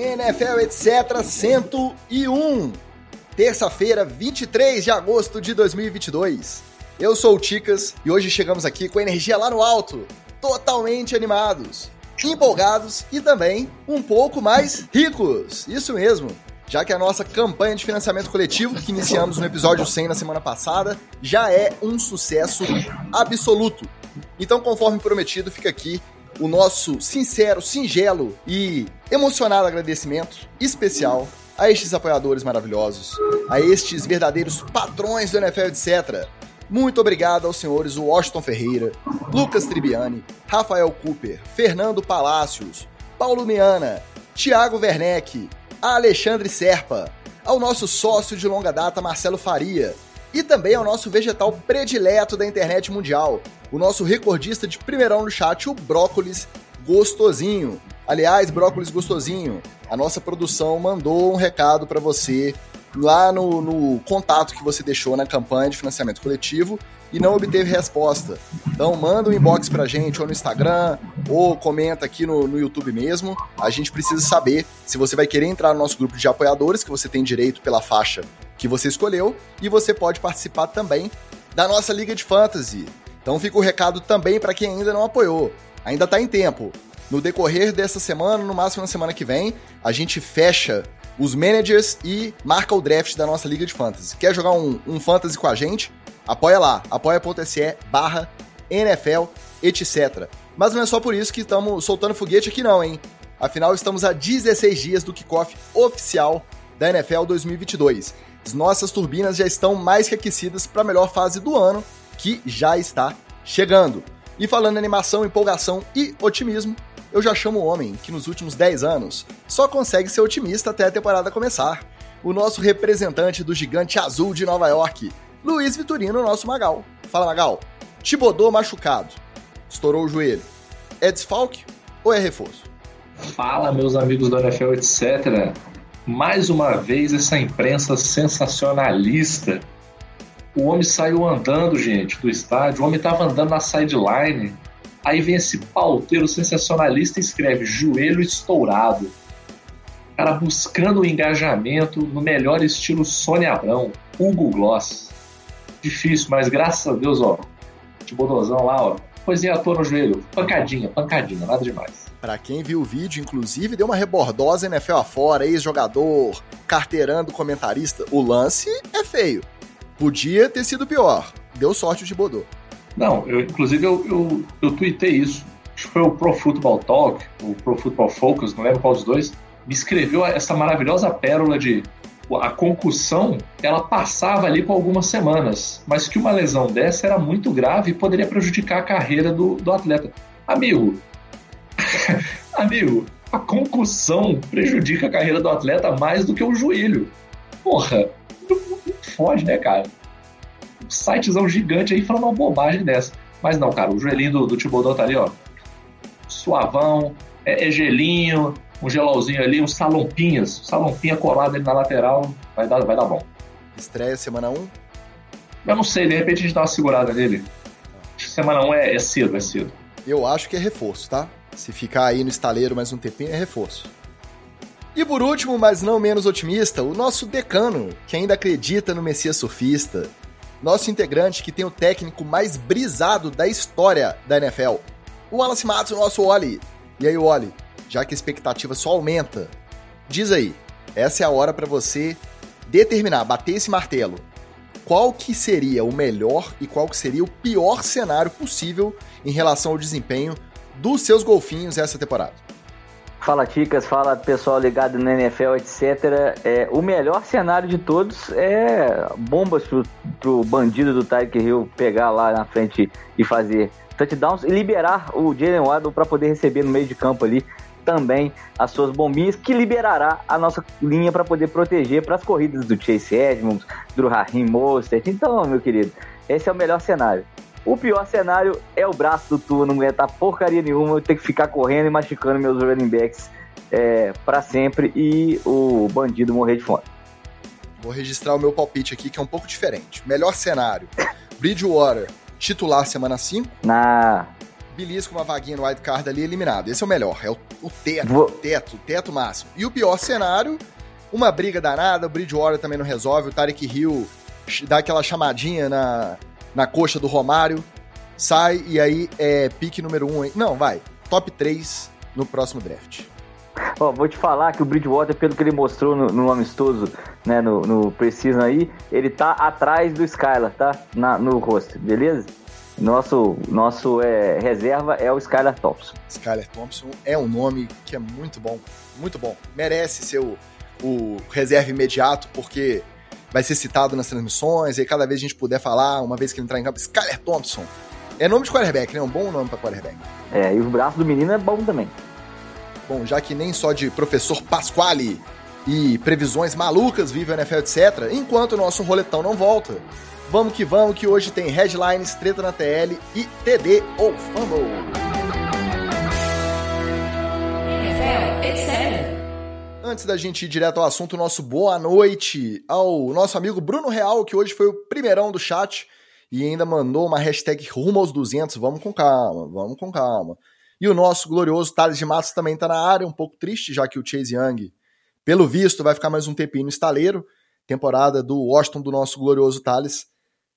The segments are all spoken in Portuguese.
NFL etc 101. Terça-feira, 23 de agosto de 2022. Eu sou o Ticas e hoje chegamos aqui com energia lá no alto, totalmente animados, empolgados e também um pouco mais ricos. Isso mesmo. Já que a nossa campanha de financiamento coletivo, que iniciamos no episódio 100 na semana passada, já é um sucesso absoluto. Então, conforme prometido, fica aqui o nosso sincero, singelo e emocionado agradecimento especial a estes apoiadores maravilhosos, a estes verdadeiros patrões do NFL, etc. Muito obrigado aos senhores Washington Ferreira, Lucas Tribiani, Rafael Cooper, Fernando Palácios, Paulo Miana, Thiago Werneck, Alexandre Serpa, ao nosso sócio de longa data Marcelo Faria e também ao nosso vegetal predileto da internet mundial, o nosso recordista de primeirão no chat, o Brócolis Gostosinho. Aliás, Brócolis Gostosinho, a nossa produção mandou um recado para você lá no, no, contato que você deixou na campanha de financiamento coletivo e não obteve resposta. Então manda um inbox pra gente ou no Instagram ou comenta aqui no, no YouTube mesmo. A gente precisa saber se você vai querer entrar no nosso grupo de apoiadores, que você tem direito pela faixa que você escolheu, e você pode participar também da nossa Liga de Fantasy. Então fica o recado também para quem ainda não apoiou. Ainda está em tempo. No decorrer dessa semana, no máximo na semana que vem, a gente fecha os managers e marca o draft da nossa Liga de Fantasy. Quer jogar um, um Fantasy com a gente? Apoia lá, apoia.se barra NFL, etc. Mas não é só por isso que estamos soltando foguete aqui não, hein? Afinal, estamos a 16 dias do kickoff oficial da NFL 2022. As nossas turbinas já estão mais que aquecidas para a melhor fase do ano, que já está chegando. E falando em animação, empolgação e otimismo, eu já chamo o homem que nos últimos 10 anos só consegue ser otimista até a temporada começar. O nosso representante do gigante azul de Nova York, Luiz Vitorino, nosso Magal. Fala, Magal. Tibodô machucado. Estourou o joelho. É desfalque ou é reforço? Fala, meus amigos do NFL, etc. Mais uma vez, essa imprensa sensacionalista o homem saiu andando, gente, do estádio. O homem estava andando na sideline. Aí vem esse pauteiro sensacionalista e escreve joelho estourado. Cara buscando o engajamento no melhor estilo Sônia Abrão, Hugo Gloss. Difícil, mas graças a Deus, ó, de bodozão lá, ó, coisinha à toa no joelho. Pancadinha, pancadinha, nada demais. Pra quem viu o vídeo, inclusive, deu uma rebordosa NFL afora, ex-jogador, carteirando comentarista. O lance é feio. Podia ter sido pior. Deu sorte o Gibodô. Não, eu, inclusive eu, eu, eu tuitei isso. Acho que foi o Pro Football Talk, o Pro Football Focus, não lembro qual dos dois, me escreveu essa maravilhosa pérola de a concussão, ela passava ali por algumas semanas, mas que uma lesão dessa era muito grave e poderia prejudicar a carreira do, do atleta. Amigo, amigo, a concussão prejudica a carreira do atleta mais do que o joelho. Porra, foge, né, cara? Um sitezão gigante aí falando uma bobagem dessa. Mas não, cara, o joelhinho do, do Tibodão tá ali, ó. Suavão, é, é gelinho, um gelolzinho ali, uns salompinhas, salompinha colado ali na lateral, vai dar, vai dar bom. Estreia semana 1? Eu não sei, de repente a gente dá uma segurada nele. Semana 1 é, é cedo, é cedo. Eu acho que é reforço, tá? Se ficar aí no estaleiro mais um tempinho, é reforço. E por último, mas não menos otimista, o nosso decano, que ainda acredita no Messias Surfista. Nosso integrante que tem o técnico mais brisado da história da NFL. O Wallace Matos, o nosso Oli. E aí, Oli, já que a expectativa só aumenta, diz aí, essa é a hora para você determinar, bater esse martelo. Qual que seria o melhor e qual que seria o pior cenário possível em relação ao desempenho dos seus golfinhos essa temporada? Fala Ticas, fala pessoal ligado no NFL, etc. É, o melhor cenário de todos é bombas pro, pro bandido do Tyreek Hill pegar lá na frente e fazer touchdowns e liberar o Jalen Waddle para poder receber no meio de campo ali também as suas bombinhas, que liberará a nossa linha para poder proteger para as corridas do Chase Edmonds, do Raheem Mostert. Então, meu querido, esse é o melhor cenário. O pior cenário é o braço do Tua não aguentar porcaria nenhuma, eu ter que ficar correndo e machucando meus running backs é, para sempre e o bandido morrer de fome. Vou registrar o meu palpite aqui, que é um pouco diferente. Melhor cenário: Bridgewater, titular semana 5. Na. belisca uma vaguinha no wildcard ali eliminado. Esse é o melhor, é o, o teto, Vou... o teto, o teto máximo. E o pior cenário, uma briga danada, o Bridgewater também não resolve, o Tarek Hill dá aquela chamadinha na, na coxa do Romário, sai e aí é pique número 1. Um, não, vai, top 3 no próximo draft. Ó, vou te falar que o Bridgewater, pelo que ele mostrou no, no amistoso, né, no, no Precision aí, ele tá atrás do Skylar, tá? Na, no rosto, beleza? Nosso, nosso é, reserva é o Skylar Thompson. Skylar Thompson é um nome que é muito bom, muito bom. Merece ser o, o reserva imediato, porque vai ser citado nas transmissões, e cada vez a gente puder falar, uma vez que ele entrar em campo, Skylar Thompson. É nome de quarterback, né? Um bom nome para quarterback. É, e o braço do menino é bom também. Bom, já que nem só de professor Pasquale e previsões malucas vive o NFL, etc., enquanto o nosso roletão não volta, vamos que vamos, que hoje tem headlines, treta na TL e TD ou Fumble. NFL, etc. Antes da gente ir direto ao assunto, nosso boa noite ao nosso amigo Bruno Real, que hoje foi o primeirão do chat e ainda mandou uma hashtag rumo aos 200. Vamos com calma, vamos com calma. E o nosso glorioso Thales de Matos também está na área, um pouco triste, já que o Chase Young, pelo visto, vai ficar mais um tempinho no estaleiro. Temporada do Washington do nosso glorioso Thales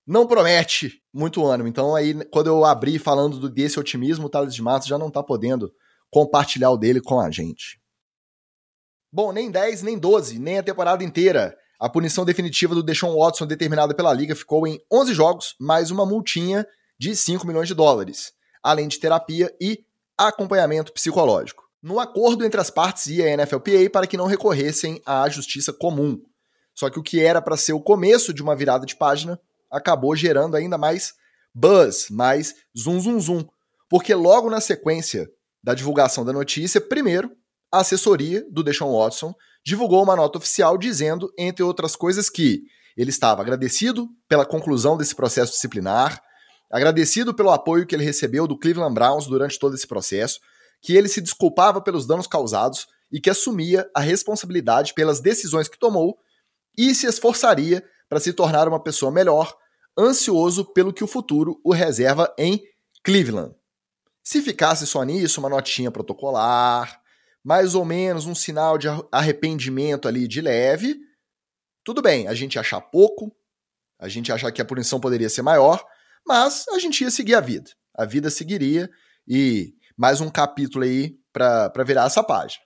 não promete muito ânimo. Então aí, quando eu abri falando desse otimismo, o Thales de Matos já não está podendo compartilhar o dele com a gente. Bom, nem 10, nem 12, nem a temporada inteira. A punição definitiva do Deshaun Watson determinada pela liga ficou em 11 jogos, mais uma multinha de 5 milhões de dólares, além de terapia e acompanhamento psicológico. No acordo entre as partes e a NFLPA para que não recorressem à justiça comum. Só que o que era para ser o começo de uma virada de página acabou gerando ainda mais buzz, mais zum zum zum. Porque logo na sequência da divulgação da notícia, primeiro, a assessoria do Deshaun Watson divulgou uma nota oficial dizendo, entre outras coisas, que ele estava agradecido pela conclusão desse processo disciplinar, agradecido pelo apoio que ele recebeu do Cleveland Browns durante todo esse processo, que ele se desculpava pelos danos causados e que assumia a responsabilidade pelas decisões que tomou e se esforçaria para se tornar uma pessoa melhor, ansioso pelo que o futuro o reserva em Cleveland. Se ficasse só nisso, uma notinha protocolar, mais ou menos um sinal de arrependimento ali de leve, tudo bem, a gente achar pouco, a gente achar que a punição poderia ser maior, mas a gente ia seguir a vida. A vida seguiria e mais um capítulo aí para virar essa página.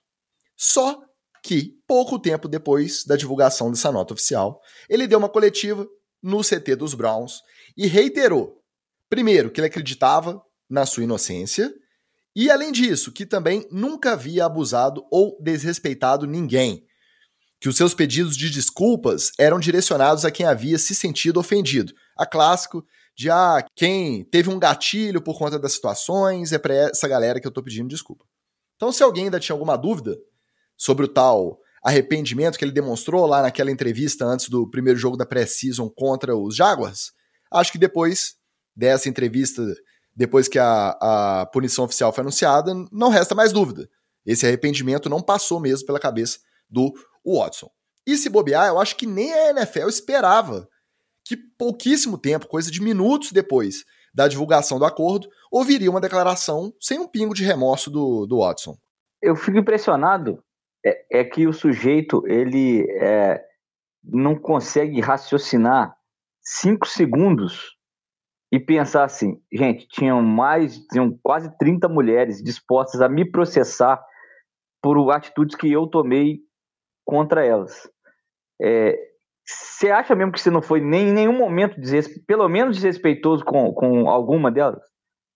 Só que, pouco tempo depois da divulgação dessa nota oficial, ele deu uma coletiva no CT dos Browns e reiterou, primeiro, que ele acreditava na sua inocência e, além disso, que também nunca havia abusado ou desrespeitado ninguém. Que os seus pedidos de desculpas eram direcionados a quem havia se sentido ofendido. A clássico de ah, quem teve um gatilho por conta das situações, é para essa galera que eu tô pedindo desculpa. Então, se alguém ainda tinha alguma dúvida sobre o tal arrependimento que ele demonstrou lá naquela entrevista antes do primeiro jogo da pré-season contra os Jaguars, acho que depois dessa entrevista, depois que a, a punição oficial foi anunciada, não resta mais dúvida. Esse arrependimento não passou mesmo pela cabeça do Watson. E se bobear, eu acho que nem a NFL esperava que pouquíssimo tempo, coisa de minutos depois da divulgação do acordo, ouviria uma declaração sem um pingo de remorso do, do Watson. Eu fico impressionado é, é que o sujeito ele é, não consegue raciocinar cinco segundos e pensar assim, gente, tinham mais, tinham quase 30 mulheres dispostas a me processar por atitudes que eu tomei contra elas. É, você acha mesmo que você não foi nem em nenhum momento, pelo menos desrespeitoso com, com alguma delas?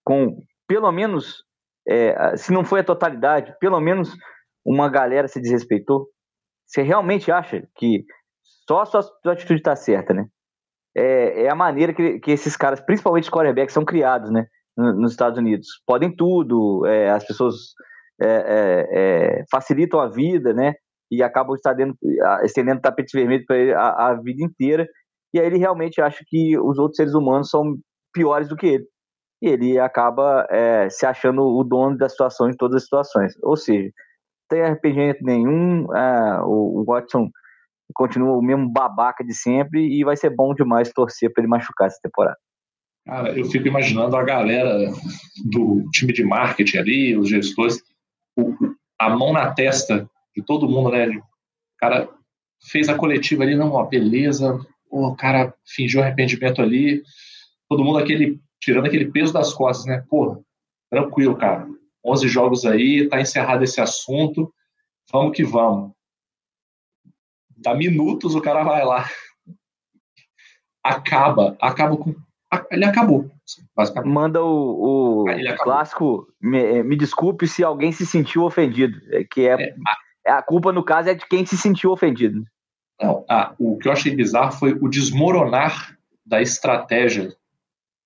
Com, pelo menos, é, se não foi a totalidade, pelo menos uma galera se desrespeitou? Você realmente acha que só a sua, sua atitude está certa, né? É, é, a maneira que, que esses caras, principalmente os quarterbacks, são criados, né? Nos Estados Unidos. Podem tudo, é, as pessoas é, é, é facilitam a vida, né? e acabam estendendo, estendendo tapete vermelho para a, a, vida inteira. E aí ele realmente acha que os outros seres humanos são piores do que ele. E ele acaba é, se achando o dono da situação em todas as situações. Ou seja, tem arrependimento nenhum, é, o, o Watson continua o mesmo babaca de sempre e vai ser bom demais torcer para ele machucar essa temporada. Cara, eu fico imaginando a galera do time de marketing ali, os gestores, a mão na testa de todo mundo, né? O cara fez a coletiva ali, não, ó, beleza, o cara fingiu arrependimento ali, todo mundo aquele tirando aquele peso das costas, né? Porra, tranquilo, cara. 11 jogos aí, tá encerrado esse assunto, vamos que vamos. Dá minutos, o cara vai lá. Acaba, acaba com. Ele acabou. Basicamente. Manda o, o clássico. Me, me, desculpe se alguém se sentiu ofendido. É que é, é a, a, culpa, no caso, é de quem se sentiu ofendido. Não, ah, o que eu achei bizarro foi o desmoronar da estratégia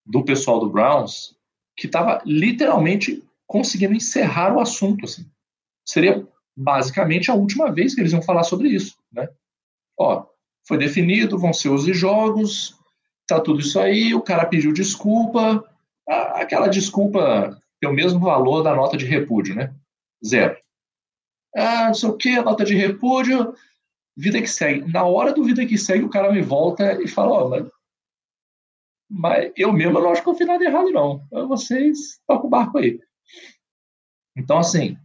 do pessoal do Browns, que estava literalmente conseguindo encerrar o assunto. Assim. Seria basicamente a última vez que eles iam falar sobre isso. Né? Ó, foi definido, vão ser os jogos, tá tudo isso aí, o cara pediu desculpa, aquela desculpa tem o mesmo valor da nota de repúdio, né? Zero. Ah, não sei o que, nota de repúdio, vida que segue. Na hora do vida que segue, o cara me volta e fala, ó, mas, mas eu mesmo não acho que eu fiz nada errado, não. Vocês tocam o barco aí. Então, assim,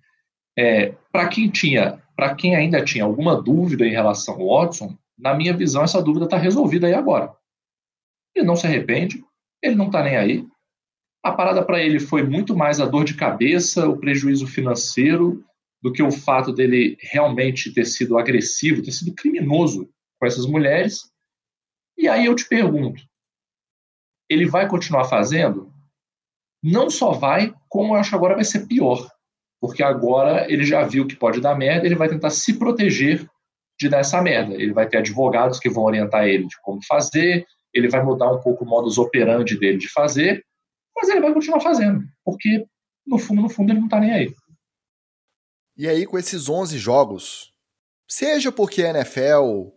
é, para quem tinha, para quem ainda tinha alguma dúvida em relação ao Watson, na minha visão, essa dúvida está resolvida aí agora. Ele não se arrepende, ele não está nem aí. A parada para ele foi muito mais a dor de cabeça, o prejuízo financeiro, do que o fato dele realmente ter sido agressivo, ter sido criminoso com essas mulheres. E aí eu te pergunto: ele vai continuar fazendo? Não só vai, como eu acho agora vai ser pior. Porque agora ele já viu que pode dar merda, ele vai tentar se proteger de dar essa merda. Ele vai ter advogados que vão orientar ele de como fazer, ele vai mudar um pouco o modus operandi dele de fazer, mas ele vai continuar fazendo, porque no fundo, no fundo, ele não está nem aí. E aí, com esses 11 jogos, seja porque a NFL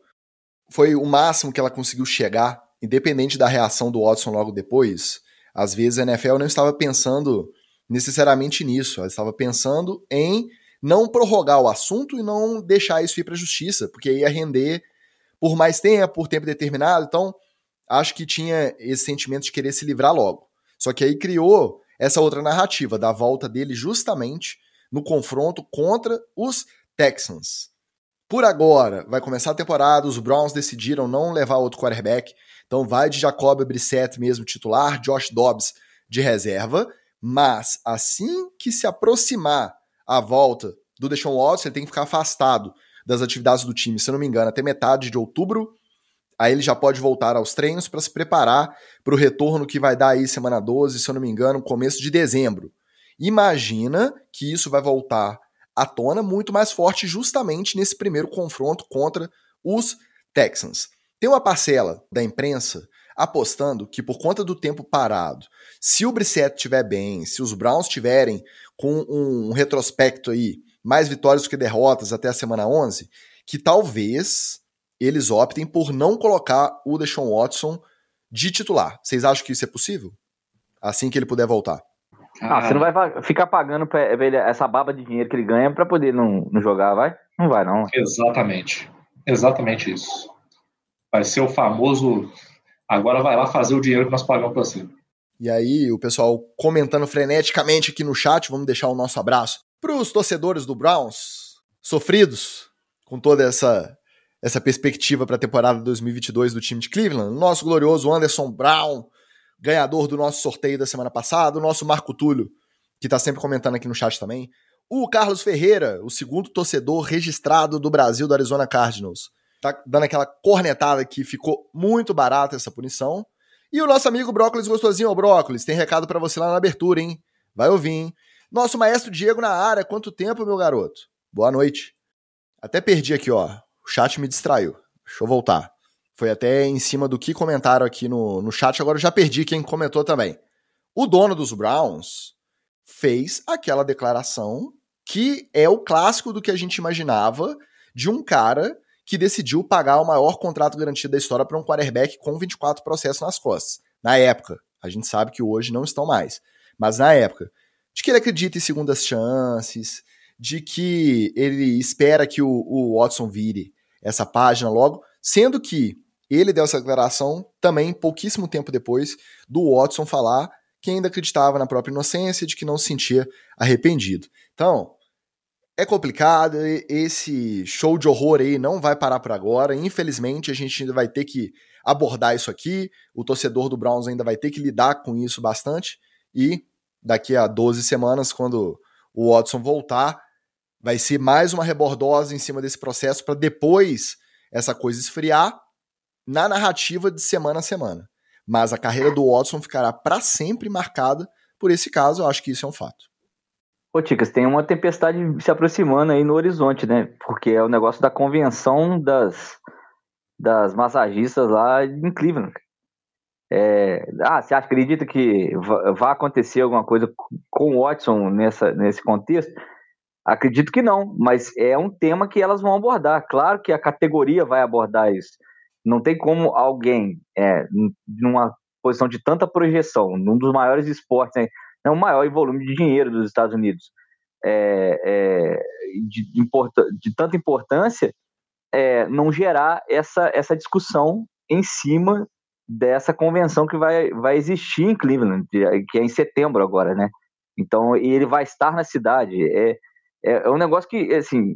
foi o máximo que ela conseguiu chegar, independente da reação do Watson logo depois, às vezes a NFL não estava pensando necessariamente nisso, ela estava pensando em não prorrogar o assunto e não deixar isso ir para a justiça, porque ia render por mais tempo, por tempo determinado. Então, acho que tinha esse sentimento de querer se livrar logo. Só que aí criou essa outra narrativa da volta dele justamente no confronto contra os Texans. Por agora, vai começar a temporada, os Browns decidiram não levar outro quarterback, então vai de Jacob Brissett mesmo titular, Josh Dobbs de reserva, mas assim que se aproximar a volta do Deshaun Watson, ele tem que ficar afastado das atividades do time, se eu não me engano, até metade de outubro Aí ele já pode voltar aos treinos para se preparar para o retorno que vai dar aí semana 12, se eu não me engano, começo de dezembro. Imagina que isso vai voltar à tona muito mais forte justamente nesse primeiro confronto contra os Texans. Tem uma parcela da imprensa apostando que por conta do tempo parado, se o Brissett estiver bem, se os Browns tiverem com um retrospecto aí, mais vitórias do que derrotas até a semana 11, que talvez eles optem por não colocar o Deshaun Watson de titular. Vocês acham que isso é possível? Assim que ele puder voltar. Ah, você não vai ficar pagando ele essa baba de dinheiro que ele ganha para poder não, não jogar, vai? Não vai, não. Exatamente. Exatamente isso. Vai ser o famoso. Agora vai lá fazer o dinheiro que nós pagamos pra você. E aí, o pessoal comentando freneticamente aqui no chat, vamos deixar o nosso abraço para os torcedores do Browns, sofridos com toda essa essa perspectiva para a temporada 2022 do time de Cleveland. Nosso glorioso Anderson Brown, ganhador do nosso sorteio da semana passada, o nosso Marco Túlio, que está sempre comentando aqui no chat também. O Carlos Ferreira, o segundo torcedor registrado do Brasil do Arizona Cardinals. Tá dando aquela cornetada que ficou muito barata essa punição. E o nosso amigo Brócolis Gostosinho, ô Brócolis, tem recado para você lá na abertura, hein? Vai ouvir, hein? Nosso maestro Diego na área, quanto tempo, meu garoto? Boa noite. Até perdi aqui, ó. O chat me distraiu. Deixa eu voltar. Foi até em cima do que comentaram aqui no, no chat, agora eu já perdi quem comentou também. O dono dos Browns fez aquela declaração que é o clássico do que a gente imaginava de um cara que decidiu pagar o maior contrato garantido da história para um quarterback com 24 processos nas costas. Na época. A gente sabe que hoje não estão mais. Mas na época. De que ele acredita em segundas chances, de que ele espera que o, o Watson vire essa página logo, sendo que Ele deu essa declaração também pouquíssimo tempo depois do Watson falar que ainda acreditava na própria inocência, de que não se sentia arrependido. Então, é complicado, esse show de horror aí não vai parar por agora. Infelizmente, a gente ainda vai ter que abordar isso aqui. O torcedor do Browns ainda vai ter que lidar com isso bastante. E daqui a 12 semanas, quando o Watson voltar, vai ser mais uma rebordosa em cima desse processo para depois essa coisa esfriar na narrativa de semana a semana. Mas a carreira do Watson ficará para sempre marcada por esse caso, eu acho que isso é um fato. Ô, Ticas, tem uma tempestade se aproximando aí no horizonte, né? Porque é o negócio da convenção das, das massagistas lá em Cleveland. É, ah, você acredita que vai acontecer alguma coisa com o Watson nessa, nesse contexto? Acredito que não, mas é um tema que elas vão abordar. Claro que a categoria vai abordar isso. Não tem como alguém, é, numa posição de tanta projeção, num dos maiores esportes, né, é o maior volume de dinheiro dos Estados Unidos, é, é, de, de, tanta importância, é, não gerar essa, essa discussão em cima dessa convenção que vai, vai existir em Cleveland, que é em setembro agora, né? Então, e ele vai estar na cidade. É, é, é um negócio que, assim,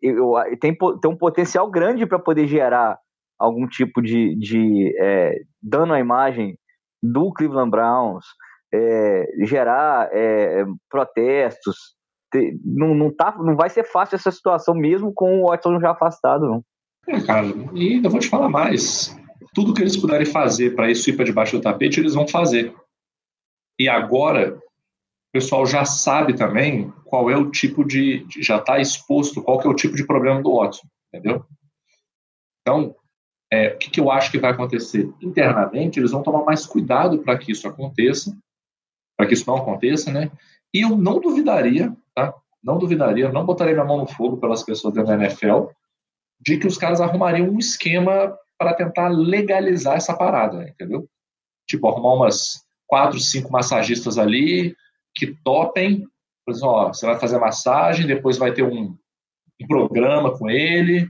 eu, tem, tem um potencial grande para poder gerar algum tipo de, de é, dano à imagem do Cleveland Browns, é, gerar é, protestos. Não, não, tá, não vai ser fácil essa situação, mesmo com o Watson já afastado, não. É, cara, e ainda vou te falar mais. Tudo que eles puderem fazer para isso ir para debaixo do tapete, eles vão fazer. E agora, o pessoal já sabe também qual é o tipo de. Já está exposto qual que é o tipo de problema do Watson, entendeu? Então, é, o que, que eu acho que vai acontecer? Internamente, eles vão tomar mais cuidado para que isso aconteça, para que isso não aconteça, né? E eu não duvidaria, tá? Não duvidaria, não botaria minha mão no fogo pelas pessoas da NFL, de que os caras arrumariam um esquema para tentar legalizar essa parada, entendeu? Tipo, arrumar umas quatro, cinco massagistas ali que topem, exemplo, ó, você vai fazer massagem, depois vai ter um, um programa com ele,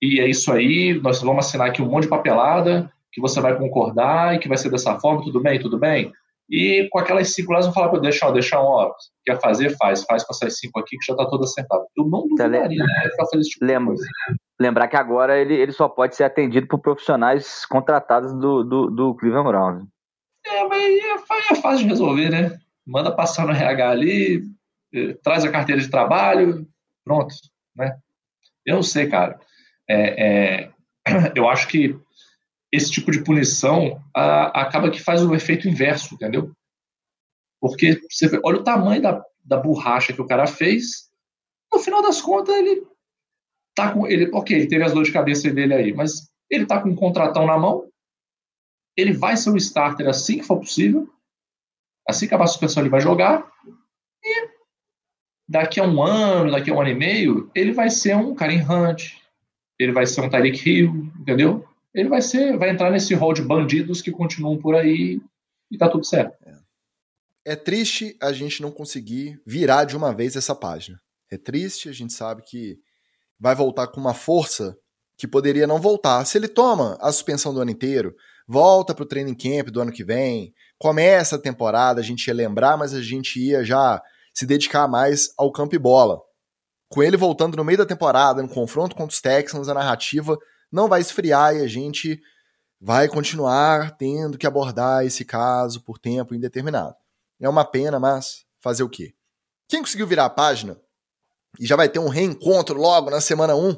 e é isso aí, nós vamos assinar aqui um monte de papelada, que você vai concordar e que vai ser dessa forma, tudo bem, tudo bem? E com aquelas cinco lá, eles vão falar, deixa, ó, deixa um, ó, quer fazer, faz, faz com essas cinco aqui que já tá toda acertada. Eu não tá duvidaria, né, fazer tipo Lembra, Lembrar que agora ele, ele só pode ser atendido por profissionais contratados do, do, do Cleveland Browns. É, mas é, é fácil de resolver, né? Manda passar no RH ali, eh, traz a carteira de trabalho, pronto, né? Eu não sei, cara. É, é, eu acho que esse tipo de punição a, acaba que faz o efeito inverso, entendeu? Porque você vê, olha o tamanho da, da borracha que o cara fez, no final das contas ele tá com ele, ok, ele teve as dores de cabeça dele aí, mas ele tá com um contratão na mão, ele vai ser o starter assim que for possível, assim que acabar a suspensão ele vai jogar, e daqui a um ano, daqui a um ano e meio, ele vai ser um Karen Hunt, ele vai ser um Tyreek Hill, entendeu? Ele vai ser, vai entrar nesse rol de bandidos que continuam por aí e tá tudo certo. É. é triste a gente não conseguir virar de uma vez essa página. É triste, a gente sabe que vai voltar com uma força que poderia não voltar. Se ele toma a suspensão do ano inteiro, volta para o training camp do ano que vem, começa a temporada, a gente ia lembrar, mas a gente ia já se dedicar mais ao campo e bola com ele voltando no meio da temporada, no confronto contra os Texans, a narrativa não vai esfriar e a gente vai continuar tendo que abordar esse caso por tempo indeterminado. É uma pena, mas fazer o quê? Quem conseguiu virar a página e já vai ter um reencontro logo na semana 1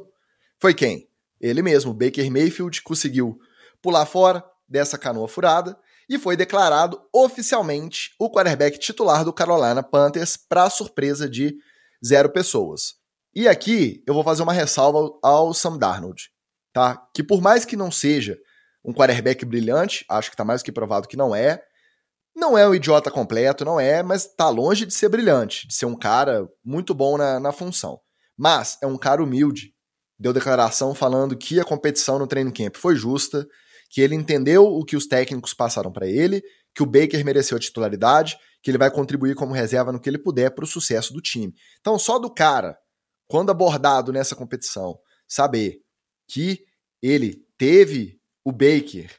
foi quem? Ele mesmo, Baker Mayfield, conseguiu pular fora dessa canoa furada e foi declarado oficialmente o quarterback titular do Carolina Panthers para surpresa de zero pessoas. E aqui eu vou fazer uma ressalva ao Sam Darnold, tá? Que por mais que não seja um quarterback brilhante, acho que tá mais do que provado que não é, não é um idiota completo, não é, mas tá longe de ser brilhante, de ser um cara muito bom na, na função. Mas é um cara humilde. Deu declaração falando que a competição no training camp foi justa, que ele entendeu o que os técnicos passaram para ele, que o Baker mereceu a titularidade, que ele vai contribuir como reserva no que ele puder para o sucesso do time. Então, só do cara quando abordado nessa competição, saber que ele teve o Baker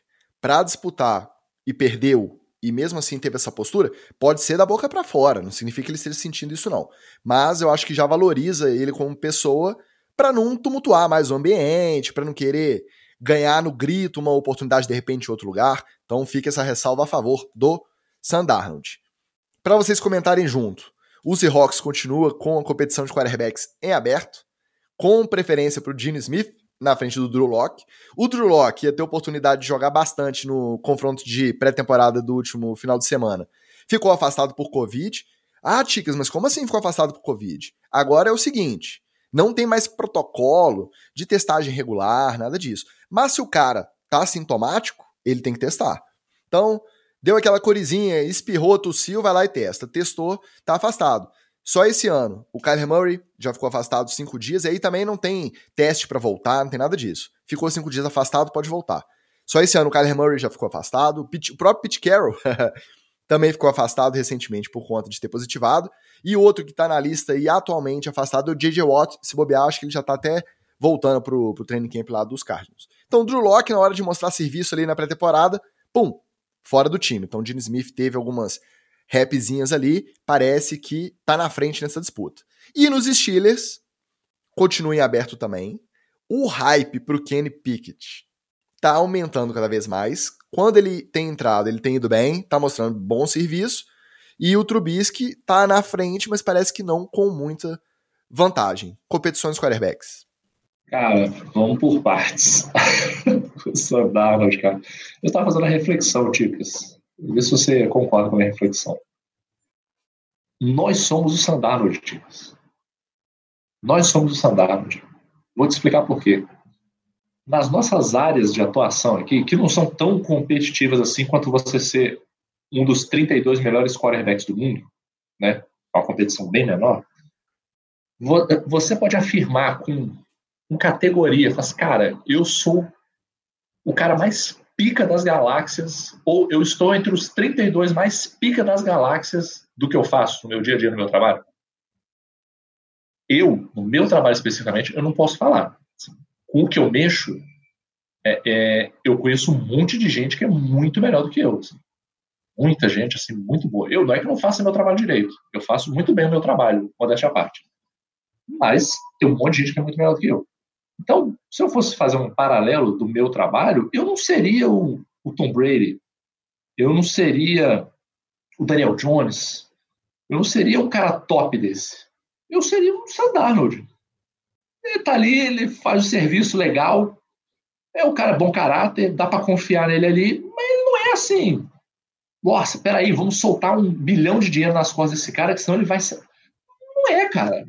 para disputar e perdeu e mesmo assim teve essa postura, pode ser da boca para fora, não significa que ele esteja sentindo isso não. Mas eu acho que já valoriza ele como pessoa para não tumultuar mais o ambiente, para não querer ganhar no grito uma oportunidade de repente em outro lugar. Então fica essa ressalva a favor do Sandarnold. Para vocês comentarem junto, o Seahawks continua com a competição de quarterbacks em aberto, com preferência para o Gene Smith na frente do Drew Locke. O Drew Locke ia ter oportunidade de jogar bastante no confronto de pré-temporada do último final de semana. Ficou afastado por Covid. Ah, Ticas, mas como assim ficou afastado por Covid? Agora é o seguinte: não tem mais protocolo de testagem regular, nada disso. Mas se o cara tá assintomático, ele tem que testar. Então, deu aquela corizinha, espirrou, tossiu, vai lá e testa. Testou, tá afastado. Só esse ano, o Kyler Murray já ficou afastado cinco dias, e aí também não tem teste para voltar, não tem nada disso. Ficou cinco dias afastado, pode voltar. Só esse ano o Kyler Murray já ficou afastado, o próprio Pete Carroll também ficou afastado recentemente por conta de ter positivado, e o outro que tá na lista e atualmente afastado é o J.J. Watt, se bobear, acho que ele já tá até voltando pro, pro training camp lá dos Cardinals. Então o Drew Locke, na hora de mostrar serviço ali na pré-temporada, pum, fora do time. Então o Gene Smith teve algumas rapzinhas ali, parece que tá na frente nessa disputa. E nos Steelers, continua em aberto também. O hype pro Kenny Pickett tá aumentando cada vez mais. Quando ele tem entrado, ele tem ido bem, tá mostrando bom serviço. E o Trubisky tá na frente, mas parece que não com muita vantagem. Competições quarterbacks. Cara, vamos por partes. Darnold, cara. Eu tava fazendo a reflexão, Ticas. Vê se você concorda com a minha reflexão. Nós somos o Sandarnold, tios. Nós somos o Sandarnold. Vou te explicar por quê. Nas nossas áreas de atuação aqui, que não são tão competitivas assim quanto você ser um dos 32 melhores quarterbacks do mundo, né? Uma competição bem menor. Você pode afirmar com, com categoria, faz, assim, cara, eu sou o cara mais pica das galáxias, ou eu estou entre os 32 mais pica das galáxias do que eu faço no meu dia a dia, no meu trabalho? Eu, no meu trabalho especificamente, eu não posso falar. Com o que eu mexo, é, é, eu conheço um monte de gente que é muito melhor do que eu. Assim. Muita gente, assim, muito boa. Eu não é que não faça meu trabalho direito. Eu faço muito bem o meu trabalho, modéstia à parte. Mas tem um monte de gente que é muito melhor do que eu. Então, se eu fosse fazer um paralelo do meu trabalho, eu não seria o, o Tom Brady, eu não seria o Daniel Jones, eu não seria um cara top desse. Eu seria um Sam Darnold. Ele tá ali, ele faz o serviço legal, é um cara bom caráter, dá para confiar nele ali, mas ele não é assim. Nossa, peraí, vamos soltar um bilhão de dinheiro nas costas desse cara, que senão ele vai. Não é, cara.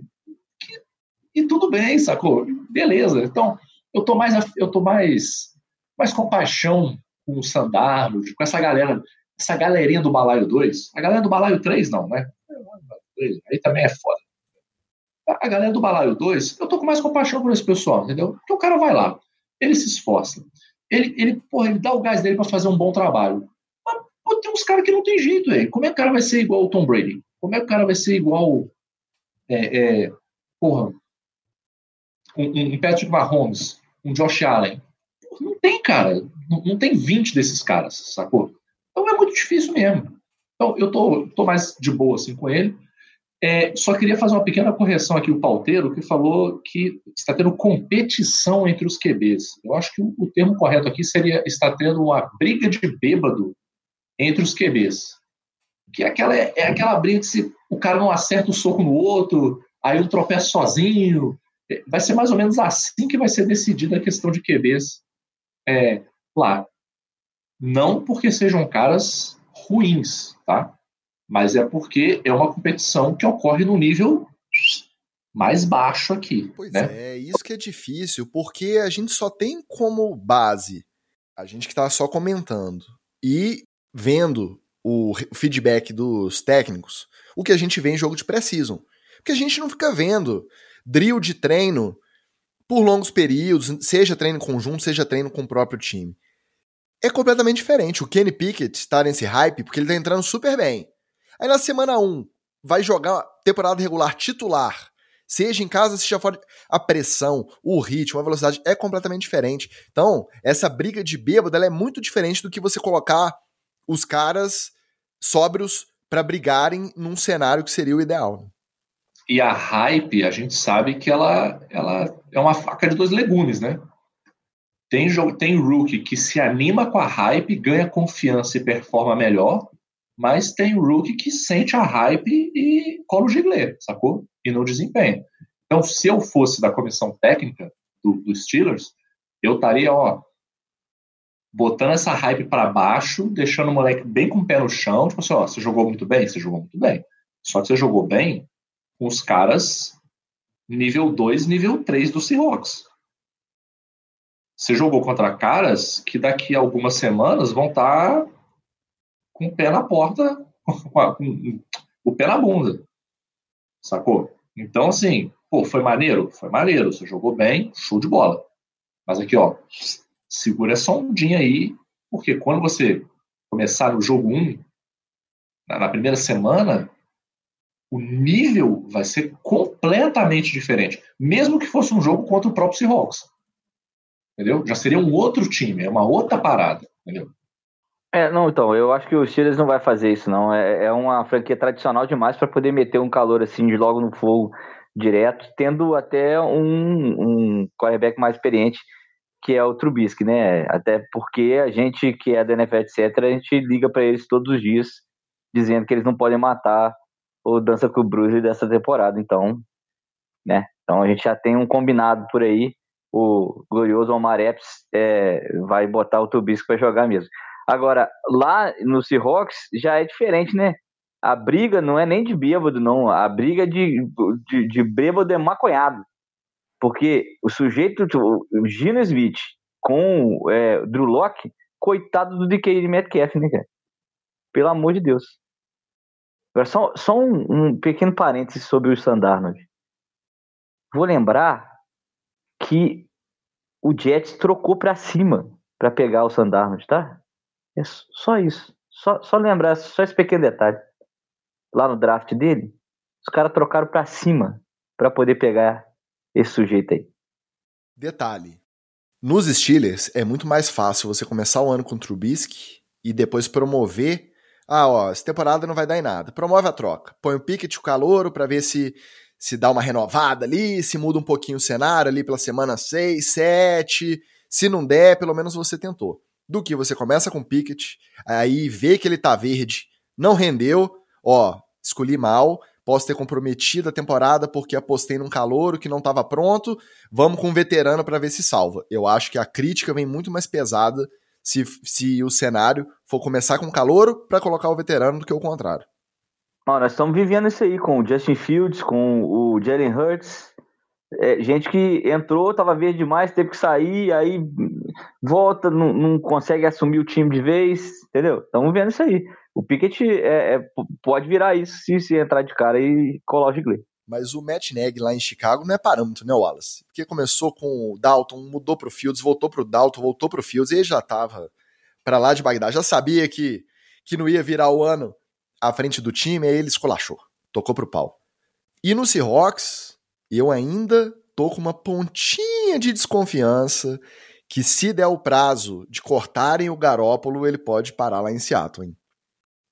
E tudo bem, sacou? Beleza. Então, eu tô mais, eu tô mais, mais compaixão com o Sandarno, com essa galera, essa galerinha do Balaio 2. A galera do Balaio 3, não, né? Aí também é foda. A galera do Balaio 2, eu tô com mais compaixão por esse pessoal, entendeu? Porque o cara vai lá, ele se esforça, ele, ele, porra, ele dá o gás dele para fazer um bom trabalho. Mas pô, tem uns caras que não tem jeito, aí. Como é que o cara vai ser igual o Tom Brady? Como é que o cara vai ser igual. É, é, porra, um, um Patrick Mahomes, um Josh Allen. Não tem, cara. Não, não, tem 20 desses caras, sacou? Então é muito difícil mesmo. Então eu tô, tô mais de boa assim com ele. É, só queria fazer uma pequena correção aqui, o Pauteiro, que falou que está tendo competição entre os QBs. Eu acho que o, o termo correto aqui seria está tendo uma briga de bêbado entre os QBs. Que é aquela, é aquela briga que se o cara não acerta o soco no outro, aí um tropeça sozinho, vai ser mais ou menos assim que vai ser decidida a questão de QBs é, lá. Não porque sejam caras ruins, tá? Mas é porque é uma competição que ocorre no nível mais baixo aqui. Pois né? é, isso que é difícil, porque a gente só tem como base a gente que está só comentando e vendo o feedback dos técnicos, o que a gente vê em jogo de pré-season. Porque a gente não fica vendo drill de treino por longos períodos, seja treino conjunto, seja treino com o próprio time. É completamente diferente. O Kenny Pickett está nesse hype porque ele está entrando super bem. Aí na semana 1 vai jogar temporada regular titular, seja em casa, seja fora. A pressão, o ritmo, a velocidade é completamente diferente. Então, essa briga de bêbado é muito diferente do que você colocar os caras sóbrios para brigarem num cenário que seria o ideal. E a hype, a gente sabe que ela, ela é uma faca de dois legumes, né? Tem, tem rookie que se anima com a hype, ganha confiança e performa melhor, mas tem rookie que sente a hype e cola o giglê, sacou? E não desempenha. Então, se eu fosse da comissão técnica do, do Steelers, eu estaria, ó, botando essa hype para baixo, deixando o moleque bem com o pé no chão, tipo assim, ó, você jogou muito bem? Você jogou muito bem. Só que você jogou bem os caras nível 2, nível 3 do Seahawks. Você jogou contra caras que daqui a algumas semanas vão estar tá com o pé na porta, com, com o pé na bunda. Sacou? Então, assim, pô, foi maneiro? Foi maneiro. Você jogou bem, show de bola. Mas aqui, ó, segura essa ondinha aí, porque quando você começar no jogo 1, na primeira semana, o nível vai ser completamente diferente. Mesmo que fosse um jogo contra o próprio Seahawks. Entendeu? Já seria um outro time, é uma outra parada. Entendeu? É, não, então, eu acho que o Steelers não vai fazer isso, não. É, é uma franquia tradicional demais para poder meter um calor assim de logo no fogo direto, tendo até um, um quarterback mais experiente, que é o Trubisky, né? Até porque a gente que é da NFL, etc., a gente liga para eles todos os dias, dizendo que eles não podem matar o Dança com o Bruce dessa temporada. Então, né? Então a gente já tem um combinado por aí. O glorioso Omar Epps é, vai botar o Trubisky para jogar mesmo. Agora, lá no Seahawks já é diferente, né? A briga não é nem de bêbado, não. A briga de, de, de bêbado é maconhado. Porque o sujeito, o Gino Smith com é, Drew Locke, coitado do DK Metcalf, né, cara? Pelo amor de Deus. Agora, só, só um, um pequeno parênteses sobre o Sandarnold. Vou lembrar que o Jets trocou para cima para pegar o Sandarnold, tá? É só isso. Só, só lembrar, só esse pequeno detalhe. Lá no draft dele, os caras trocaram para cima para poder pegar esse sujeito aí. Detalhe. Nos Steelers é muito mais fácil você começar o ano com o Trubisky e depois promover ah, ó, essa temporada não vai dar em nada. Promove a troca. Põe o Pickett, o calouro, para ver se se dá uma renovada ali, se muda um pouquinho o cenário ali pela semana 6, 7. Se não der, pelo menos você tentou. Do que você começa com o Pickett, aí vê que ele tá verde, não rendeu, ó, escolhi mal, posso ter comprometido a temporada porque apostei num calouro que não estava pronto, vamos com um veterano para ver se salva. Eu acho que a crítica vem muito mais pesada se, se o cenário for começar com calouro para colocar o veterano do que o contrário. Ó, nós estamos vivendo isso aí com o Justin Fields, com o Jalen Hurts. É, gente que entrou, estava verde demais, teve que sair, aí volta, não, não, consegue assumir o time de vez, entendeu? Estamos vendo isso aí. O Pickett é, é, pode virar isso se, se entrar de cara e colar o Gigley. Mas o Matt Neg lá em Chicago não é parâmetro, né, Wallace? Porque começou com o Dalton, mudou pro Fields, voltou pro Dalton, voltou pro Fields, e ele já tava para lá de Bagdá. Já sabia que, que não ia virar o ano à frente do time, aí ele escolachou. Tocou pro pau. E no Seahawks, eu ainda tô com uma pontinha de desconfiança que se der o prazo de cortarem o Garópolo, ele pode parar lá em Seattle, hein?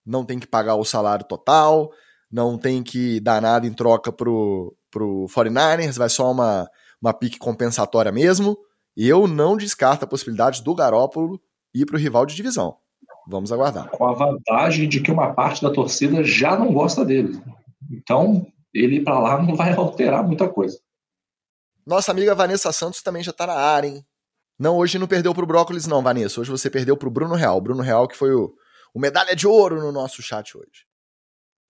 Não tem que pagar o salário total, não tem que dar nada em troca pro, pro 49ers, vai só uma, uma pique compensatória mesmo. E eu não descarto a possibilidade do Garópolo ir pro rival de divisão. Vamos aguardar. Com a vantagem de que uma parte da torcida já não gosta dele. Então, ele ir para lá não vai alterar muita coisa. Nossa amiga Vanessa Santos também já tá na área, hein? Não, hoje não perdeu pro Brócolis, não, Vanessa. Hoje você perdeu pro Bruno Real. Bruno Real, que foi o, o medalha de ouro no nosso chat hoje.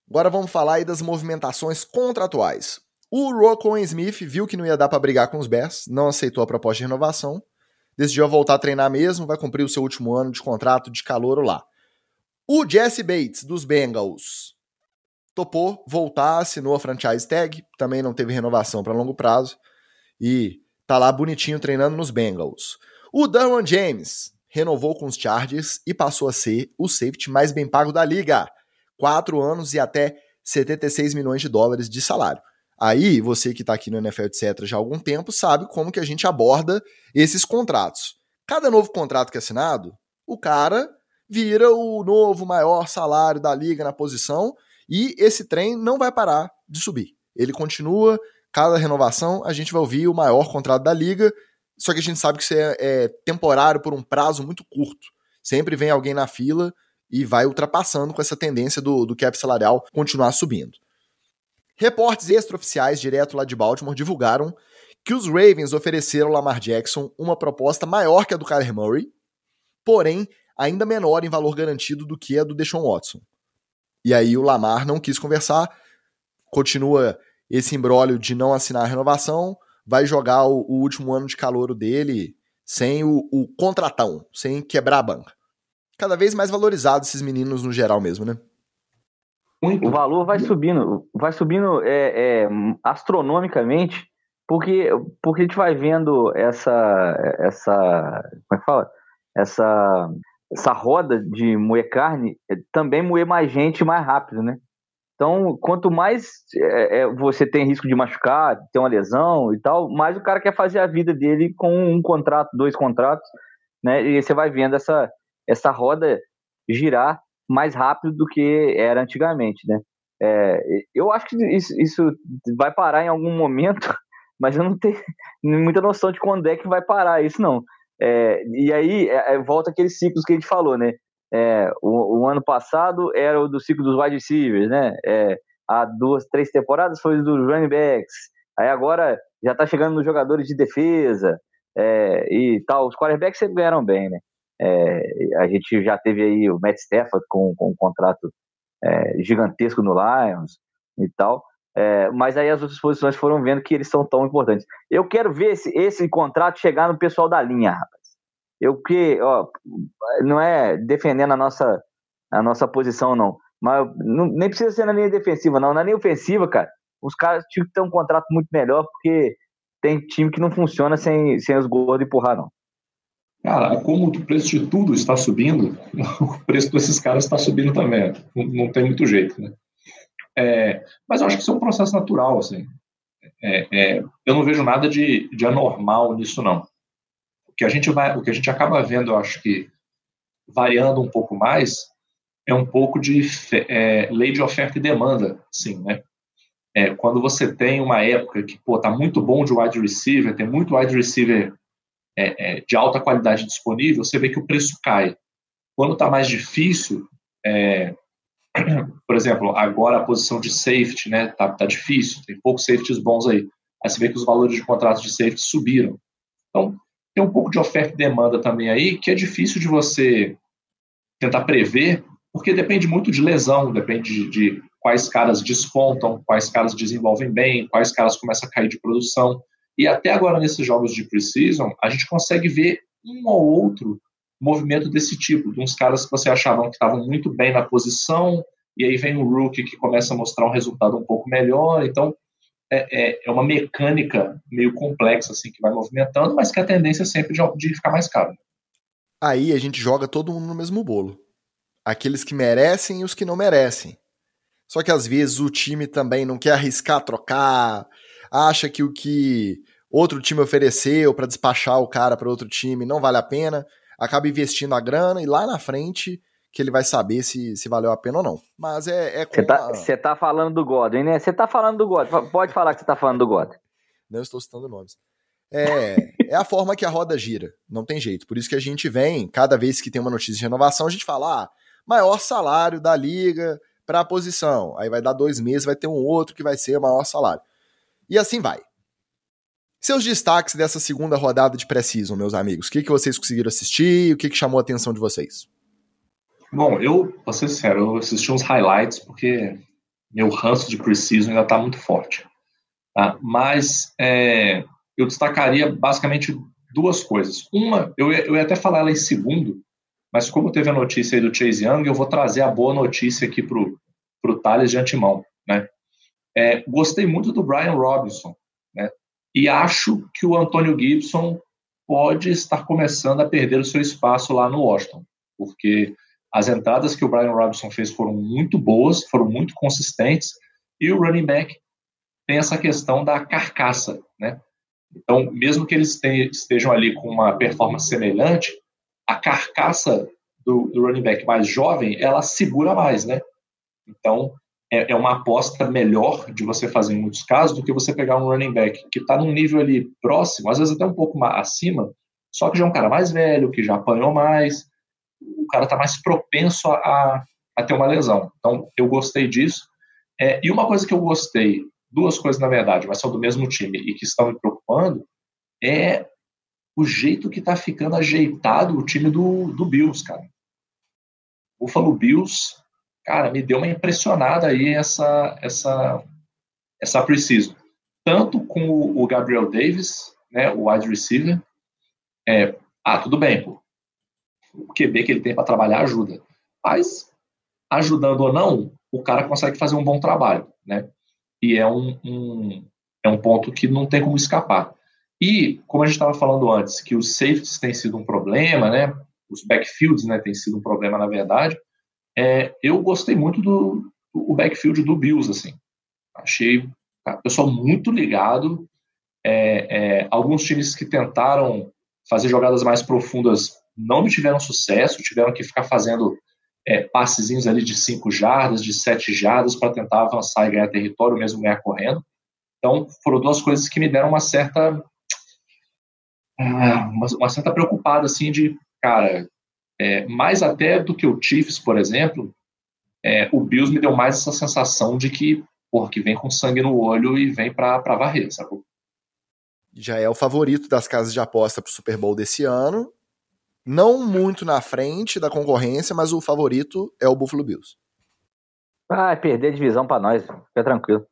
Agora vamos falar aí das movimentações contratuais. O Rocco Smith viu que não ia dar para brigar com os Bears, não aceitou a proposta de renovação, decidiu voltar a treinar mesmo, vai cumprir o seu último ano de contrato de calouro lá. O Jesse Bates, dos Bengals, topou voltar, assinou a franchise tag, também não teve renovação para longo prazo, e tá lá bonitinho treinando nos Bengals. O Darwin James renovou com os Chargers e passou a ser o safety mais bem pago da liga quatro anos e até 76 milhões de dólares de salário. Aí, você que está aqui no NFL, etc., já há algum tempo, sabe como que a gente aborda esses contratos. Cada novo contrato que é assinado, o cara vira o novo maior salário da liga na posição e esse trem não vai parar de subir. Ele continua, cada renovação a gente vai ouvir o maior contrato da liga, só que a gente sabe que isso é, é temporário por um prazo muito curto. Sempre vem alguém na fila e vai ultrapassando com essa tendência do, do cap salarial continuar subindo. Reportes extraoficiais direto lá de Baltimore divulgaram que os Ravens ofereceram ao Lamar Jackson uma proposta maior que a do Kyler Murray, porém ainda menor em valor garantido do que a do Deshaun Watson. E aí o Lamar não quis conversar, continua esse embrólio de não assinar a renovação, vai jogar o, o último ano de calor dele sem o, o, contratão, sem quebrar a banca. Cada vez mais valorizados esses meninos no geral mesmo, né? Muito. O valor vai subindo, vai subindo é, é, astronomicamente, porque, porque a gente vai vendo essa, essa, como é que fala? Essa, essa roda de moer carne é, também moer mais gente mais rápido, né? Então, quanto mais é, é, você tem risco de machucar, ter uma lesão e tal, mais o cara quer fazer a vida dele com um contrato, dois contratos, né? E você vai vendo essa, essa roda girar mais rápido do que era antigamente, né? É, eu acho que isso, isso, vai parar em algum momento, mas eu não tenho muita noção de quando é que vai parar isso, não. É, e aí é, é, volta aqueles ciclos que a gente falou, né? É, o, o, ano passado era o do ciclo dos wide receivers, né? É, há duas, três temporadas foi o dos running backs. Aí agora já tá chegando nos jogadores de defesa e tal. Os quarterbacks sempre ganharam bem, né? É, a gente já teve aí o Matt Stafford com, com um contrato é, gigantesco no Lions e tal. É, mas aí as outras posições foram vendo que eles são tão importantes. Eu quero ver esse, esse contrato chegar no pessoal da linha, rapaz. Eu que, ó, não é defendendo a nossa, a nossa posição, não. Mas não, nem precisa ser na linha defensiva, não. Na linha ofensiva, cara, os caras tinham que ter um contrato muito melhor, porque tem time que não funciona sem, sem os gordos empurrar, não. Cara, como o preço de tudo está subindo, o preço desses caras está subindo também. Não, não, tem muito jeito, né? É, mas eu acho que isso é um processo natural, assim. É, é, eu não vejo nada de, de anormal nisso, não. O que a gente vai, o que a gente acaba vendo, eu acho que variando um pouco mais, é um pouco de é, lei de oferta e demanda, sim, né? É, quando você tem uma época que, pô, tá muito bom de wide receiver, tem muito wide receiver é, é, de alta qualidade disponível, você vê que o preço cai. Quando está mais difícil, é, por exemplo, agora a posição de safety, né, tá, tá difícil, tem poucos safeties bons aí. Aí você vê que os valores de contratos de safety subiram. Então, tem um pouco de oferta e demanda também aí, que é difícil de você tentar prever, porque depende muito de lesão, depende de, de quais caras despontam, quais caras desenvolvem bem, quais caras começam a cair de produção. E até agora, nesses jogos de preseason, a gente consegue ver um ou outro movimento desse tipo, de uns caras que você achavam que estavam muito bem na posição, e aí vem um rookie que começa a mostrar um resultado um pouco melhor. Então, é, é, é uma mecânica meio complexa, assim, que vai movimentando, mas que a tendência é sempre de, de ficar mais caro. Aí a gente joga todo mundo no mesmo bolo. Aqueles que merecem e os que não merecem. Só que às vezes o time também não quer arriscar trocar, acha que o que outro time ofereceu para despachar o cara para outro time não vale a pena, acaba investindo a grana e lá na frente que ele vai saber se, se valeu a pena ou não. Mas é. Você é tá, a... tá falando do Godwin, né? Você tá falando do Godwin. Pode falar que você tá falando do Godwin. Não estou citando nomes. É, é a forma que a roda gira. Não tem jeito. Por isso que a gente vem, cada vez que tem uma notícia de renovação, a gente fala: ah, maior salário da liga para a posição. Aí vai dar dois meses, vai ter um outro que vai ser maior salário. E assim vai. Seus destaques dessa segunda rodada de pré-season, meus amigos. O que, que vocês conseguiram assistir? O que, que chamou a atenção de vocês? Bom, eu, vou ser sincero, eu assisti uns highlights porque meu ranço de precision ainda está muito forte. Tá? Mas é, eu destacaria basicamente duas coisas. Uma, eu eu ia até falar ela em segundo, mas como teve a notícia aí do Chase Young, eu vou trazer a boa notícia aqui para o Thales de antemão. Né? É, gostei muito do Brian Robinson, né? E acho que o Antônio Gibson pode estar começando a perder o seu espaço lá no Washington, porque as entradas que o Brian Robinson fez foram muito boas, foram muito consistentes, e o running back tem essa questão da carcaça, né? Então, mesmo que eles estejam ali com uma performance semelhante, a carcaça do, do running back mais jovem, ela segura mais, né? Então, é, é, uma aposta melhor de você fazer em muitos casos do que você pegar um running back que está num nível ali próximo, às vezes até um pouco mais acima, só que já é um cara mais velho, que já apanhou mais, o cara está mais propenso a, a, ter uma lesão. Então, eu gostei disso. É, e uma coisa que eu gostei, duas coisas na verdade, mas são do mesmo time e que estão me preocupando, é o jeito que está ficando ajeitado o time do, do Bills, cara. O Buffalo Bills cara, me deu uma impressionada aí essa essa essa preciso. Tanto com o Gabriel Davis, né, o wide receiver, é, ah, tudo bem, pô. O QB que ele tem para trabalhar ajuda. Mas ajudando ou não, o cara consegue fazer um bom trabalho, né? E é um, um é um ponto que não tem como escapar. E, como a gente estava falando antes, que os safeties têm sido um problema, né? Os backfields, né, têm sido um problema, na verdade. É, eu gostei muito do, do backfield do Bills, assim. Achei o pessoal muito ligado. É, é, alguns times que tentaram fazer jogadas mais profundas não tiveram sucesso, tiveram que ficar fazendo é, passezinhos ali de 5 jardas, de 7 jardas para tentar avançar e ganhar território, mesmo ganhar correndo. Então, foram duas coisas que me deram uma certa ah, uma, uma certa preocupada assim de, cara, é, mais até do que o Chiefs, por exemplo, é, o Bills me deu mais essa sensação de que, porra, que vem com sangue no olho e vem para varrer, sacou? Já é o favorito das casas de aposta pro Super Bowl desse ano. Não muito na frente da concorrência, mas o favorito é o Buffalo Bills. Ah, perder divisão para nós, fica tranquilo.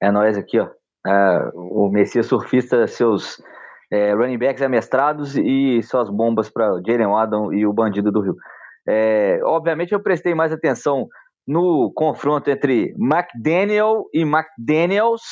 É nós aqui, ó. É, o Messias Surfista, seus é, running backs amestrados e suas bombas para Jalen Adam e o Bandido do Rio. É, obviamente eu prestei mais atenção no confronto entre McDaniel e McDaniels,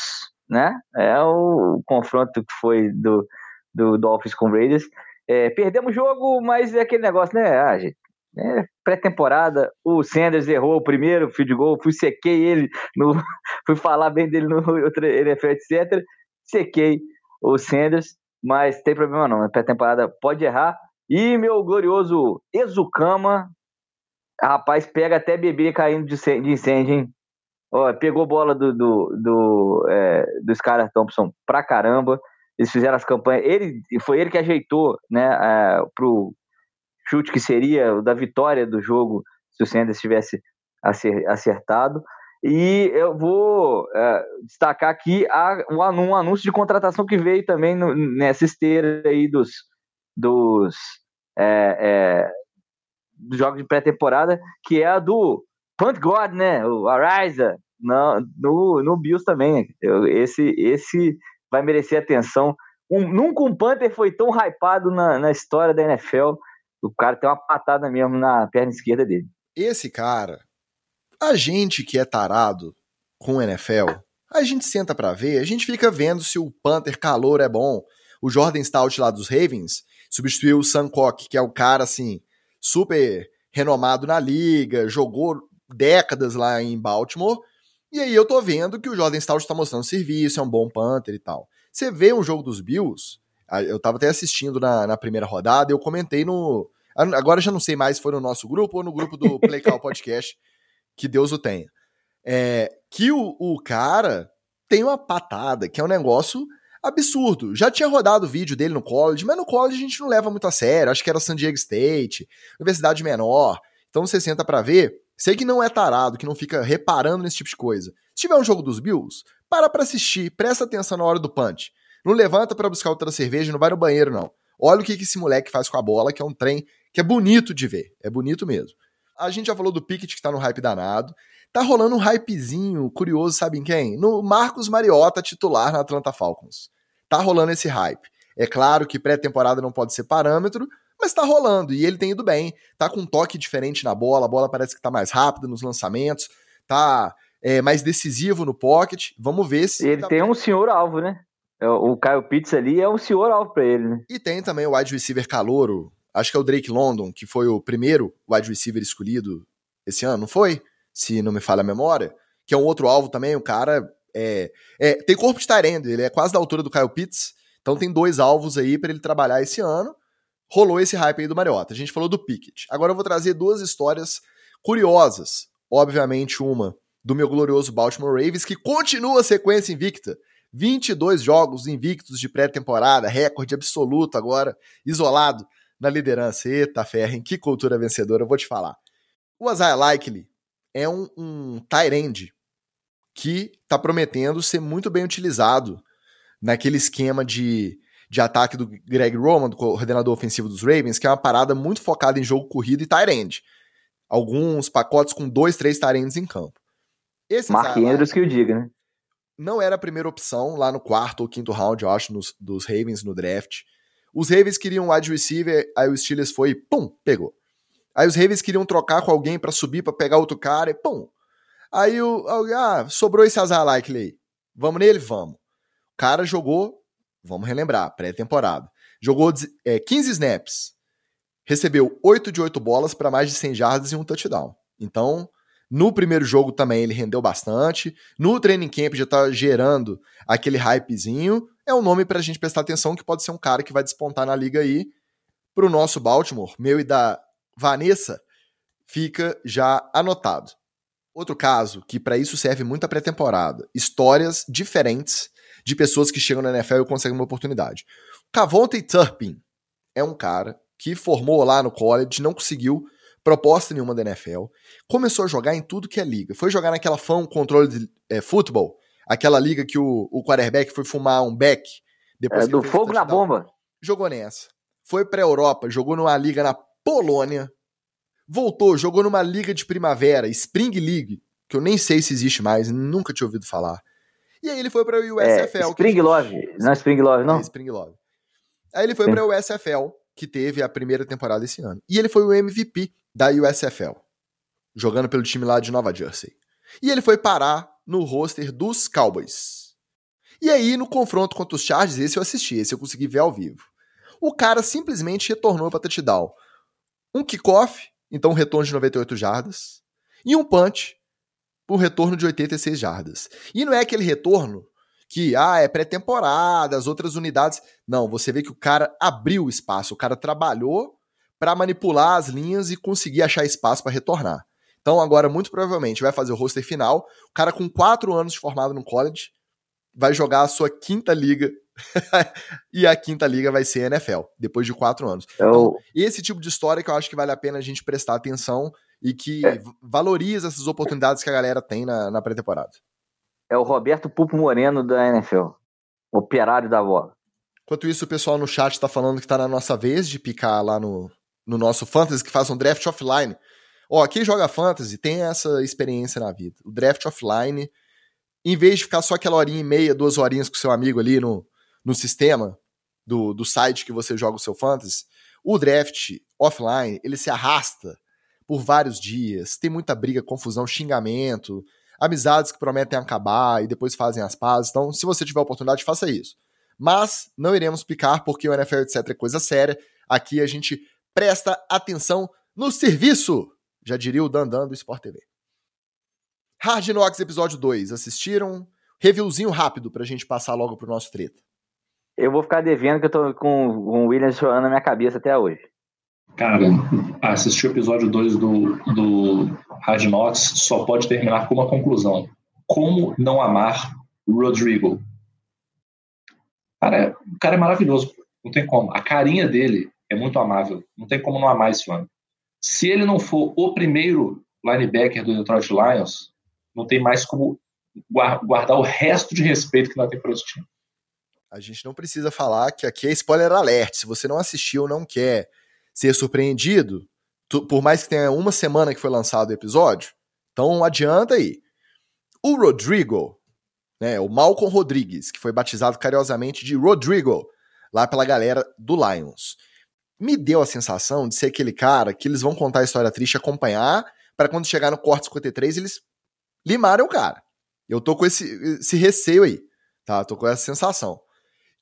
né? É o confronto que foi do, do Dolphins com Raiders. É, perdemos o jogo, mas é aquele negócio, né? Ah, gente, é, pré-temporada, o Sanders errou o primeiro field goal, fui sequei ele, no, fui falar bem dele no outro NFL, etc. Sequei o Sanders mas tem problema não. Na pré-temporada pode errar. E meu glorioso Exucama, rapaz, pega até bebê caindo de incêndio, hein? Ó, pegou bola do, do, do, é, do Thompson pra caramba. Eles fizeram as campanhas. Ele, foi ele que ajeitou né, é, pro chute que seria o da vitória do jogo se o Sanders tivesse acertado. E eu vou é, destacar aqui a, um, anúncio de contratação que veio também no, nessa esteira aí dos, dos, é, é, jogos de pré-temporada, que é a do Punt God, né? O Ariza, no, no, no Bills também. Eu, esse, esse vai merecer atenção. Um, nunca um Panther foi tão hypado na, na história da NFL. O cara tem uma patada mesmo na perna esquerda dele. Esse cara, a gente que é tarado com o NFL, a gente senta para ver, a gente fica vendo se o Panther calor é bom. O Jordan Stout lá dos Ravens substituiu o Sam Cock, que é o cara assim, super renomado na liga, jogou décadas lá em Baltimore. E aí eu tô vendo que o Jordan Stout tá mostrando serviço, é um bom Panther e tal. Você vê um jogo dos Bills, eu tava até assistindo na, na primeira rodada, eu comentei no. Agora já não sei mais se foi no nosso grupo ou no grupo do Play Call Podcast que Deus o tenha. É, que o, o cara tem uma patada, que é um negócio absurdo. Já tinha rodado o vídeo dele no college, mas no college a gente não leva muito a sério. Acho que era San Diego State, universidade menor. Então você senta para ver. Sei que não é tarado, que não fica reparando nesse tipo de coisa. Se tiver um jogo dos Bills, para pra assistir, presta atenção na hora do punch. Não levanta para buscar outra cerveja, não vai no banheiro, não. Olha o que esse moleque faz com a bola, que é um trem que é bonito de ver. É bonito mesmo. A gente já falou do Pickett que tá no hype danado. Tá rolando um hypezinho curioso, sabe em quem? No Marcos Mariota, titular na Atlanta Falcons. Tá rolando esse hype. É claro que pré-temporada não pode ser parâmetro, mas tá rolando e ele tem ido bem. Tá com um toque diferente na bola, a bola parece que tá mais rápida nos lançamentos, tá é, mais decisivo no pocket. Vamos ver se. Ele tá... tem um senhor alvo, né? É, o Kyle Pitts ali é um senhor alvo pra ele, né? E tem também o wide receiver calouro, acho que é o Drake London, que foi o primeiro wide receiver escolhido esse ano, não foi? Se não me falha a memória. Que é um outro alvo também, o cara é, é, tem corpo de Tyrande, ele é quase da altura do Kyle Pitts, então tem dois alvos aí para ele trabalhar esse ano. Rolou esse hype aí do Mariota. A gente falou do Pickett. Agora eu vou trazer duas histórias curiosas. Obviamente, uma do meu glorioso Baltimore Ravens, que continua a sequência invicta. 22 jogos invictos de pré-temporada, recorde absoluto agora, isolado na liderança. Eita, Ferren, que cultura vencedora, eu vou te falar. O Isaiah Likely é um, um end que está prometendo ser muito bem utilizado naquele esquema de, de ataque do Greg Roman, do coordenador ofensivo dos Ravens, que é uma parada muito focada em jogo corrido e tight end. Alguns pacotes com dois, três tight ends em campo. Esse Mark Andrews que o diga, né? Não era a primeira opção lá no quarto ou quinto round, eu acho, nos, dos Ravens no draft. Os Ravens queriam um wide receiver, aí o Steelers foi, pum, pegou. Aí os Ravens queriam trocar com alguém para subir para pegar outro cara e pum. Aí o ah, sobrou esse azar Likely. Vamos nele? Vamos. O cara jogou, vamos relembrar, pré-temporada. Jogou é, 15 snaps. Recebeu 8 de 8 bolas para mais de 100 jardas e um touchdown. Então, no primeiro jogo também ele rendeu bastante. No training camp já tá gerando aquele hypezinho. É um nome pra gente prestar atenção que pode ser um cara que vai despontar na liga aí. Pro nosso Baltimore, meu e da Vanessa, fica já anotado. Outro caso que para isso serve muito a pré-temporada, histórias diferentes de pessoas que chegam na NFL e conseguem uma oportunidade. Cavonte Turpin é um cara que formou lá no college, não conseguiu proposta nenhuma da NFL, começou a jogar em tudo que é liga. Foi jogar naquela fã controle de é, futebol, aquela liga que o, o quarterback foi fumar um back. Depois é, do fogo na bomba. Jogou nessa. Foi pra Europa, jogou numa liga na Polônia, voltou, jogou numa liga de primavera, Spring League, que eu nem sei se existe mais, nunca tinha ouvido falar. E aí ele foi pra USFL. É, Spring Love, não é Spring Love, não? É Spring Love. Aí ele foi Sim. pra USFL, que teve a primeira temporada esse ano. E ele foi o MVP da USFL, jogando pelo time lá de Nova Jersey. E ele foi parar no roster dos Cowboys. E aí, no confronto contra os Chargers, esse eu assisti, esse eu consegui ver ao vivo. O cara simplesmente retornou para touchdown um kickoff, então um retorno de 98 jardas, e um punch, um retorno de 86 jardas. E não é aquele retorno que, ah, é pré-temporada, as outras unidades. Não, você vê que o cara abriu o espaço, o cara trabalhou para manipular as linhas e conseguir achar espaço para retornar. Então, agora, muito provavelmente, vai fazer o roster final. O cara com quatro anos de formado no college vai jogar a sua quinta liga e a quinta liga vai ser a NFL, depois de quatro anos. É então, esse tipo de história que eu acho que vale a pena a gente prestar atenção e que é. valoriza essas oportunidades que a galera tem na, na pré-temporada. É o Roberto Pupo Moreno da NFL, operário da bola. Enquanto isso, o pessoal no chat está falando que está na nossa vez de picar lá no, no nosso Fantasy, que faz um draft offline. Ó, quem joga Fantasy tem essa experiência na vida. O draft offline, em vez de ficar só aquela horinha e meia, duas horinhas com seu amigo ali no, no sistema do, do site que você joga o seu fantasy, o draft offline, ele se arrasta por vários dias, tem muita briga, confusão, xingamento, amizades que prometem acabar e depois fazem as pazes. Então, se você tiver oportunidade, faça isso. Mas não iremos picar porque o NFL, etc, é coisa séria. Aqui a gente presta atenção no serviço, já diria o Dandan do Sport TV. Hard Knocks episódio 2, assistiram? Reviewzinho rápido pra gente passar logo pro nosso treta. Eu vou ficar devendo que eu tô com, com o Williams chorando na minha cabeça até hoje. Cara, assistir o episódio 2 do, do Hard Knocks só pode terminar com uma conclusão. Como não amar Rodrigo? Cara, o cara é maravilhoso. Não tem como. A carinha dele é muito amável. Não tem como não amar esse homem. Se ele não for o primeiro linebacker do Detroit Lions, não tem mais como guardar o resto de respeito que nós temos para esse time. A gente não precisa falar que aqui é spoiler alert. Se você não assistiu não quer ser surpreendido, tu, por mais que tenha uma semana que foi lançado o episódio, então adianta aí. O Rodrigo, né, o Malcolm Rodrigues, que foi batizado carinhosamente de Rodrigo, lá pela galera do Lions, me deu a sensação de ser aquele cara que eles vão contar a história triste acompanhar, para quando chegar no corte 53 eles limarem o cara. Eu tô com esse, esse receio aí, tá? Tô com essa sensação.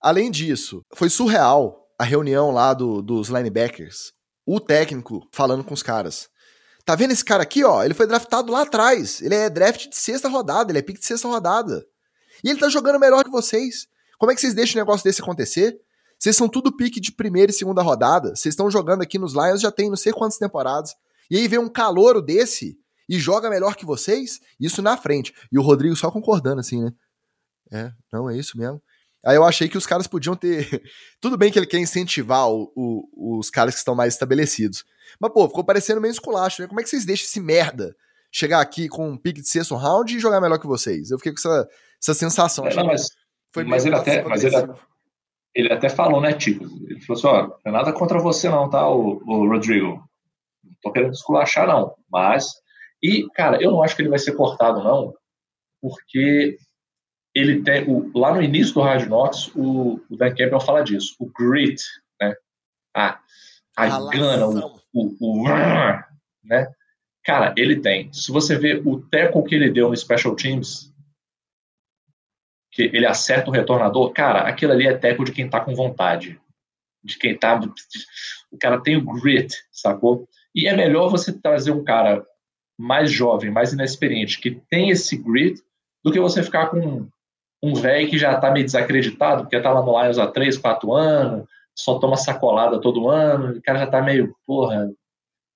Além disso, foi surreal a reunião lá do, dos linebackers. O técnico falando com os caras. Tá vendo esse cara aqui, ó? Ele foi draftado lá atrás. Ele é draft de sexta rodada, ele é pick de sexta rodada. E ele tá jogando melhor que vocês. Como é que vocês deixam um negócio desse acontecer? Vocês são tudo pique de primeira e segunda rodada. Vocês estão jogando aqui nos Lions já tem não sei quantas temporadas. E aí vem um calouro desse e joga melhor que vocês, isso na frente. E o Rodrigo só concordando assim, né? É, não, é isso mesmo. Aí eu achei que os caras podiam ter. Tudo bem que ele quer incentivar o, o, os caras que estão mais estabelecidos. Mas, pô, ficou parecendo meio esculacho, né? Como é que vocês deixam esse merda chegar aqui com um pique de sexto round e jogar melhor que vocês? Eu fiquei com essa, essa sensação. É, não, mas, Foi mas ele até. Mas ele, ele, até falou, né, Tico? Ele falou assim: ó, não é nada contra você, não, tá, o, o Rodrigo? Não tô querendo esculachar, não. Mas. E, cara, eu não acho que ele vai ser cortado, não, porque ele tem o, lá no início do Hard Knocks, o, o Dan Campbell fala disso, o grit, né? A, a gana, o, o, o, né? Cara, ele tem. Se você vê o teco que ele deu no Special Teams, que ele acerta o retornador, cara, aquilo ali é teco de quem tá com vontade. De quem tá. O cara tem o grit, sacou? E é melhor você trazer um cara mais jovem, mais inexperiente, que tem esse grit, do que você ficar com um velho que já tá meio desacreditado, porque tá lá no Lions há 3, 4 anos, só toma sacolada todo ano, o cara já tá meio, porra,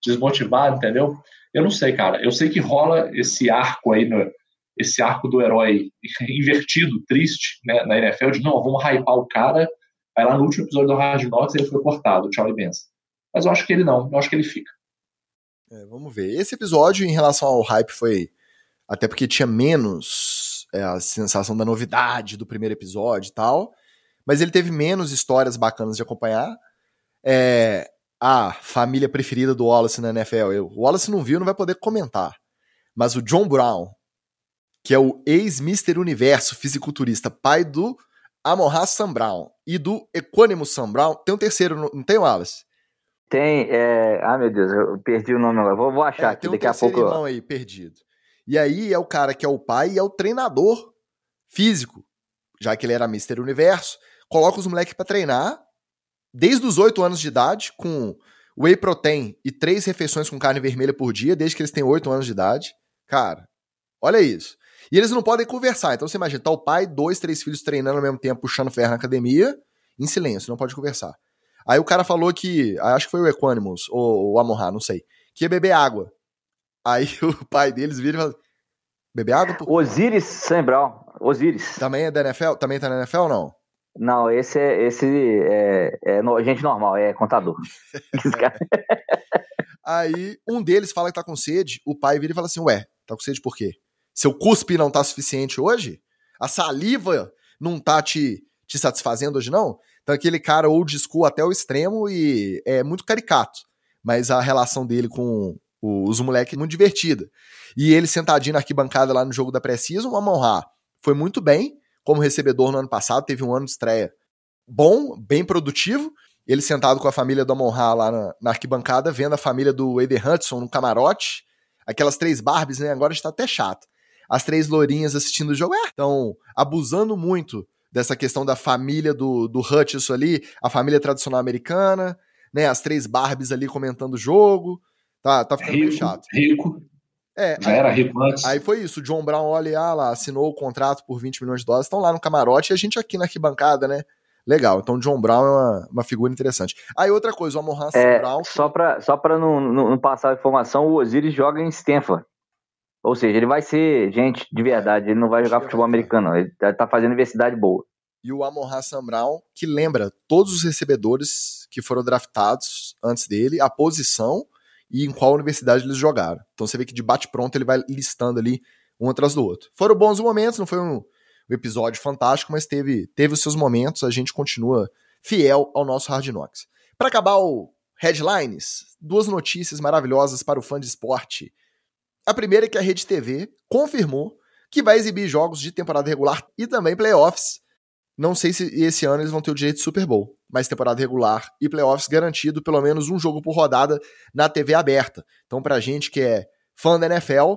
desmotivado, entendeu? Eu não sei, cara. Eu sei que rola esse arco aí, no, esse arco do herói invertido, triste, né, na NFL, de não, vamos hypar o cara, aí lá no último episódio do Hard Knocks ele foi cortado, tchau e benção. Mas eu acho que ele não, eu acho que ele fica. É, vamos ver. Esse episódio, em relação ao hype, foi. Até porque tinha menos é, a sensação da novidade do primeiro episódio e tal. Mas ele teve menos histórias bacanas de acompanhar. É, a família preferida do Wallace na NFL. Eu, o Wallace não viu, não vai poder comentar. Mas o John Brown, que é o ex-Mister Universo fisiculturista, pai do Amon Sam Brown e do Equanimous Sam Brown, tem um terceiro, não tem, Wallace? Tem, é... ah meu Deus, eu perdi o nome agora, vou, vou achar é, aqui, um daqui a pouco. irmão aí, perdido. E aí é o cara que é o pai e é o treinador físico, já que ele era Mister Universo, coloca os moleques para treinar desde os 8 anos de idade, com whey protein e três refeições com carne vermelha por dia, desde que eles têm 8 anos de idade. Cara, olha isso. E eles não podem conversar. Então você imagina, tá o pai, dois, três filhos treinando ao mesmo tempo, puxando ferro na academia, em silêncio, não pode conversar. Aí o cara falou que, acho que foi o Equanimous, ou o Amorra, não sei, que ia beber água. Aí o pai deles vira e fala: Beber água? Osiris Sembral. Osiris. Também é da NFL? Também tá na NFL ou não? Não, esse é, esse é, é no, gente normal, é contador. Aí um deles fala que tá com sede, o pai vira e fala assim: Ué, tá com sede por quê? Seu cuspe não tá suficiente hoje? A saliva não tá te, te satisfazendo hoje, não? Então aquele cara old school até o extremo e é muito caricato. Mas a relação dele com os moleques muito divertida. E ele sentadinho na arquibancada lá no jogo da Precision, o Amon foi muito bem como recebedor no ano passado, teve um ano de estreia bom, bem produtivo. Ele sentado com a família do Amon lá na, na, arquibancada, vendo a família do Eder Hudson no camarote, aquelas três Barbies, né? Agora está até chato. As três lourinhas assistindo o jogo, é, estão abusando muito dessa questão da família do, do Hutchison ali, a família tradicional americana, né? As três Barbies ali comentando o jogo. Tá, tá ficando rico, meio chato. Rico. É, Já aí, era rico antes. Aí foi isso. O John Brown, olha ah, lá, assinou o contrato por 20 milhões de dólares. Estão lá no camarote e a gente aqui na arquibancada, né? Legal. Então, John Brown é uma, uma figura interessante. Aí, outra coisa, o Amon é, Brown. Só para só pra não, não, não, passar a informação, o Osiris joga em Stanford. Ou seja, ele vai ser gente de verdade. Ele não vai jogar futebol americano, não. Ele tá, tá fazendo universidade boa. E o Amon Hassan Brown, que lembra todos os recebedores que foram draftados antes dele, a posição e em qual universidade eles jogaram. Então você vê que de bate-pronto ele vai listando ali um atrás do outro. Foram bons momentos, não foi um, um, episódio fantástico, mas teve, teve os seus momentos, a gente continua fiel ao nosso Hard Knocks. Para acabar o headlines, duas notícias maravilhosas para o fã de esporte. A primeira é que a Rede TV confirmou que vai exibir jogos de temporada regular e também playoffs não sei se esse ano eles vão ter o direito de Super Bowl, mas temporada regular e playoffs garantido pelo menos um jogo por rodada na TV aberta. Então, pra gente que é fã da NFL,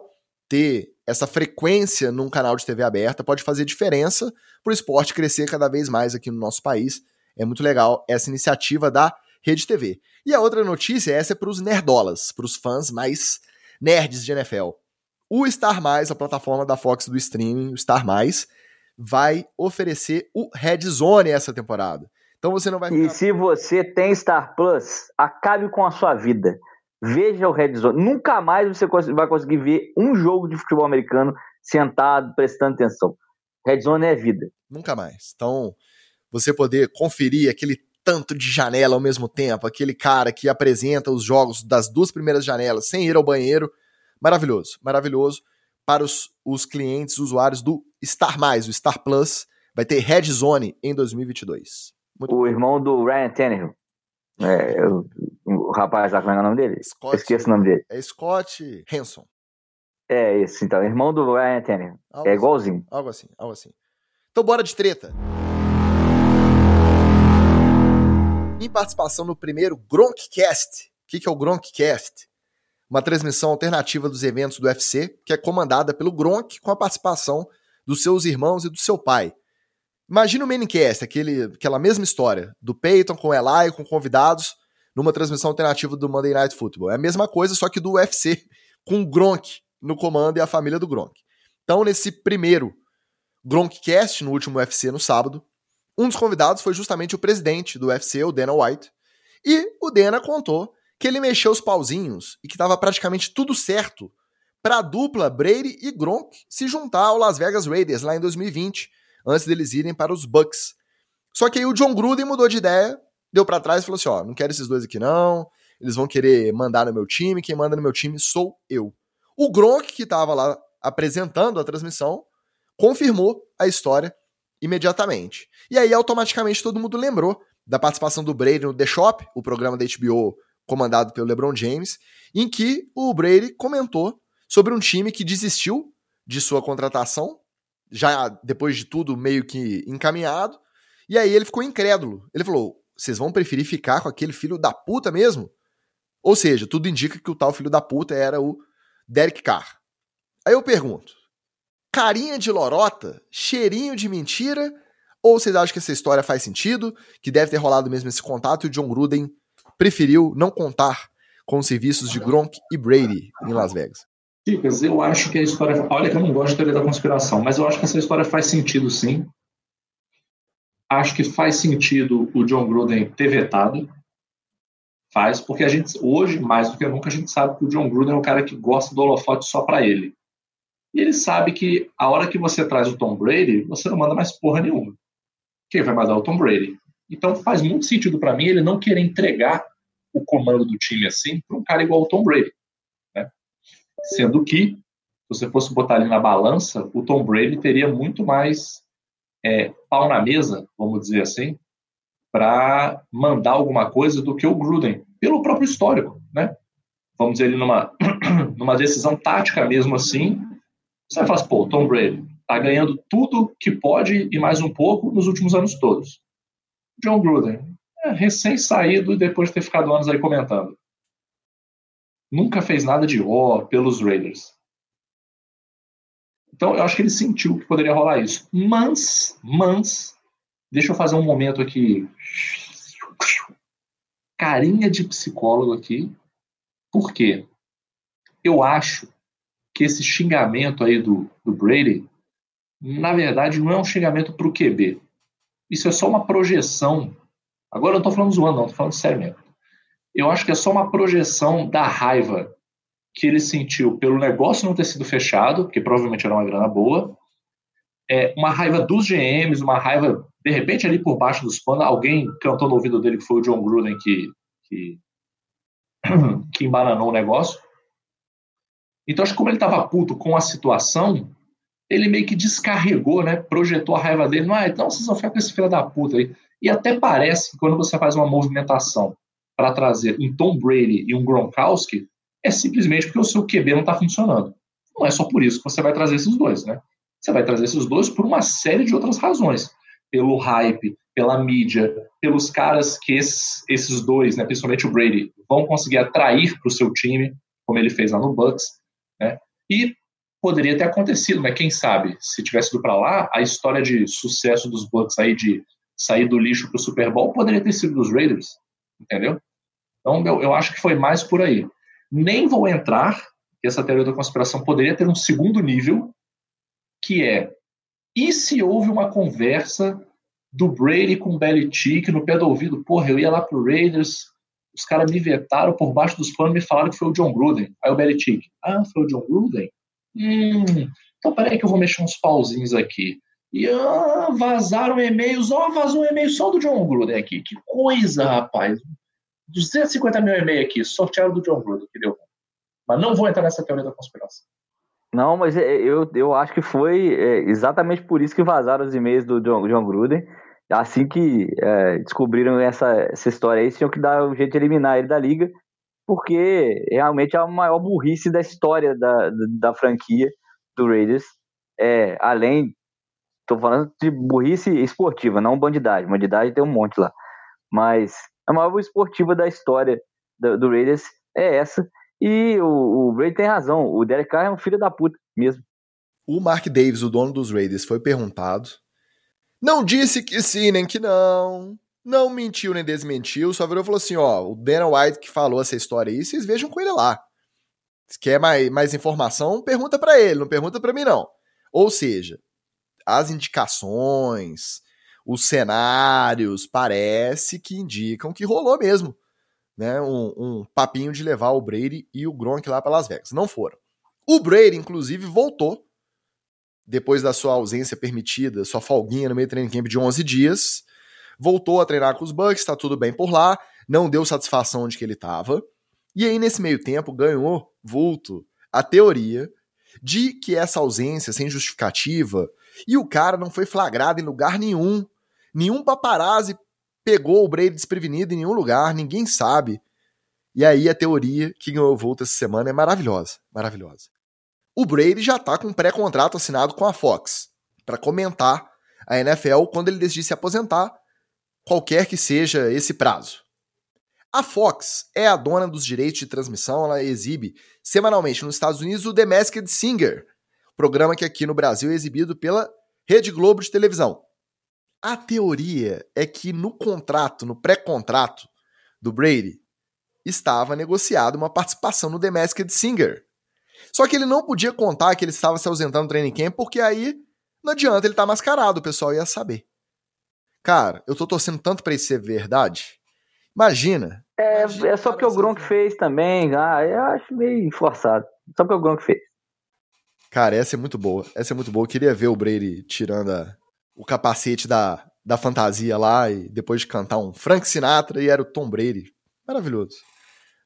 ter essa frequência num canal de TV aberta pode fazer diferença para o esporte crescer cada vez mais aqui no nosso país. É muito legal essa iniciativa da Rede TV. E a outra notícia, essa é para os nerdolas, para os fãs mais nerds de NFL. O Star Mais, a plataforma da Fox do streaming, o Star Mais, vai oferecer o Red Zone essa temporada. Então você não vai ficar... E se você tem Star Plus, acabe com a sua vida. Veja o Red Zone. Nunca mais você vai conseguir ver um jogo de futebol americano sentado, prestando atenção. Red Zone é vida. Nunca mais. Então, você poder conferir aquele tanto de janela ao mesmo tempo, aquele cara que apresenta os jogos das duas primeiras janelas sem ir ao banheiro, maravilhoso, maravilhoso para os, os clientes, usuários do Star Mais, o Star Plus, vai ter Red Zone em 2022. Muito o bom. irmão do Ryan Tannehill. É, o, o rapaz lá, como é o nome dele? Scott, Esqueço o nome dele. É Scott Hanson. É esse, então, irmão do Ryan Tannehill. Algo é igualzinho. Assim, algo assim, algo assim. Então bora de treta. Em participação no primeiro Gronkcast. O que, que é o Gronkcast? Uma transmissão alternativa dos eventos do UFC, que é comandada pelo Gronk com a participação dos seus irmãos e do seu pai. Imagina o Manicast, aquele, aquela mesma história, do Peyton com o Eli, com convidados, numa transmissão alternativa do Monday Night Football. É a mesma coisa, só que do UFC, com o Gronk no comando e a família do Gronk. Então, nesse primeiro Gronkcast, no último UFC no sábado, um dos convidados foi justamente o presidente do UFC, o Dana White, e o Dana contou que ele mexeu os pauzinhos e que estava praticamente tudo certo para a dupla Brady e Gronk se juntar ao Las Vegas Raiders lá em 2020, antes deles irem para os Bucks. Só que aí o John Gruden mudou de ideia, deu para trás e falou assim: ó, não quero esses dois aqui não, eles vão querer mandar no meu time, quem manda no meu time sou eu. O Gronk, que estava lá apresentando a transmissão, confirmou a história imediatamente. E aí, automaticamente, todo mundo lembrou da participação do Brady no The Shop, o programa da HBO comandado pelo LeBron James, em que o Brady comentou sobre um time que desistiu de sua contratação, já depois de tudo meio que encaminhado, e aí ele ficou incrédulo. Ele falou: vocês vão preferir ficar com aquele filho da puta mesmo? Ou seja, tudo indica que o tal filho da puta era o Derek Carr. Aí eu pergunto: carinha de lorota, cheirinho de mentira, ou vocês acham que essa história faz sentido, que deve ter rolado mesmo esse contato e o John Gruden preferiu não contar com os serviços de Gronk e Brady em Las Vegas? Dicas, eu acho que a história. Olha que eu não gosto de teoria da conspiração, mas eu acho que essa história faz sentido sim. Acho que faz sentido o John Gruden ter vetado. Faz, porque a gente, hoje, mais do que nunca, a gente sabe que o John Gruden é um cara que gosta do holofote só para ele. E ele sabe que a hora que você traz o Tom Brady, você não manda mais porra nenhuma. Quem vai mandar é o Tom Brady? Então faz muito sentido para mim ele não querer entregar o comando do time assim para um cara igual o Tom Brady. Né? Sendo que, se você fosse botar ali na balança, o Tom Brady teria muito mais é, pau na mesa, vamos dizer assim, para mandar alguma coisa do que o Gruden, pelo próprio histórico. Né? Vamos dizer, ele numa, numa decisão tática mesmo assim, você falar assim, pô, Tom Brady está ganhando tudo que pode e mais um pouco nos últimos anos todos. John Gruden, é, recém-saído depois de ter ficado anos aí comentando. Nunca fez nada de ó pelos Raiders. Então eu acho que ele sentiu que poderia rolar isso. Mas, mas, deixa eu fazer um momento aqui. Carinha de psicólogo aqui. Por quê? Eu acho que esse xingamento aí do, do Brady, na verdade, não é um xingamento para o QB. Isso é só uma projeção. Agora eu não estou falando zoando, não, estou falando sério mesmo. Eu acho que é só uma projeção da raiva que ele sentiu pelo negócio não ter sido fechado, que provavelmente era uma grana boa, é, uma raiva dos GMs, uma raiva, de repente, ali por baixo dos panos, alguém cantou no ouvido dele que foi o John Gruden que, que, que embananou o negócio. Então, acho que como ele estava puto com a situação, ele meio que descarregou, né? Projetou a raiva dele. Ah, então vocês vão ficar com esse filho da puta aí. E até parece que quando você faz uma movimentação para trazer um Tom Brady e um Gronkowski, é simplesmente porque o seu QB não está funcionando. Não é só por isso que você vai trazer esses dois, né? Você vai trazer esses dois por uma série de outras razões. Pelo hype, pela mídia, pelos caras que esses, esses dois, né, principalmente o Brady, vão conseguir atrair para o seu time, como ele fez lá no Bucks. Né? E poderia ter acontecido, mas quem sabe, se tivesse ido para lá, a história de sucesso dos Bucks aí de sair do lixo para o Super Bowl poderia ter sido dos Raiders, entendeu? Então eu, eu acho que foi mais por aí. Nem vou entrar, que essa teoria da conspiração poderia ter um segundo nível, que é E se houve uma conversa do Brady com o Belichick no pé do ouvido? Porra, eu ia lá pro Raiders, os caras me vetaram por baixo dos panos e me falaram que foi o John Gruden. Aí o Belichick, ah, foi o John Gruden? Hum, então peraí que eu vou mexer uns pauzinhos aqui. E ah, vazaram e-mails, ó, oh, vazou um e-mail só do John Gruden aqui. Que coisa, rapaz. 250 mil e-mails aqui, sortearam do John Gruden, que deu. Mas não vou entrar nessa teoria da conspiração. Não, mas é, eu, eu acho que foi é, exatamente por isso que vazaram os e-mails do John, John Gruden. Assim que é, descobriram essa, essa história aí, tinham que dar um jeito de eliminar ele da liga, porque realmente é a maior burrice da história da, da, franquia do Raiders. É, além, tô falando de burrice esportiva, não bandidagem. Bandidagem tem um monte lá. Mas a maior esportiva da história do, do Raiders é essa. E o, o Brady tem razão. O Derek Carr é um filho da puta mesmo. O Mark Davis, o dono dos Raiders, foi perguntado. Não disse que sim, nem que não. Não mentiu nem desmentiu. Só virou e falou assim: ó, o Dana White que falou essa história aí, vocês vejam com ele lá. Se quer mais, mais informação, pergunta para ele, não pergunta para mim, não. Ou seja, as indicações, os cenários, parece que indicam que rolou mesmo né, um, um papinho de levar o Brady e o Gronk lá para Las Vegas. Não foram. O Brady, inclusive, voltou depois da sua ausência permitida, sua folguinha no meio do training camp de 11 dias, voltou a treinar com os Bucks, tá tudo bem por lá, não deu satisfação onde que ele estava. E aí, nesse meio tempo, ganhou vulto a teoria de que essa ausência sem justificativa e o cara não foi flagrado em lugar nenhum. Nenhum paparazzi pegou o Brady desprevenido em nenhum lugar, ninguém sabe. E aí a teoria que ganhou volta essa semana é maravilhosa, maravilhosa. O Brady já está com um pré-contrato assinado com a Fox para comentar a NFL quando ele decidir se aposentar, qualquer que seja esse prazo. A Fox é a dona dos direitos de transmissão, ela exibe semanalmente nos Estados Unidos o The Masked Singer, programa que aqui no Brasil é exibido pela Rede Globo de televisão. A teoria é que no contrato, no pré-contrato do Brady, estava negociado uma participação no The Masked Singer. Só que ele não podia contar que ele estava se ausentando do training camp, porque aí não adianta ele estar tá mascarado, o pessoal ia saber. Cara, eu tô torcendo tanto para isso ser verdade. Imagina. É, imagina, é só porque o Gronk fez também. Ah, eu acho meio forçado. Só porque o Gronk fez. Cara, essa é muito boa. Essa é muito boa. Eu queria ver o Brady tirando a, o capacete da, da fantasia lá e depois de cantar um Frank Sinatra e era o Tom Brady. Maravilhoso.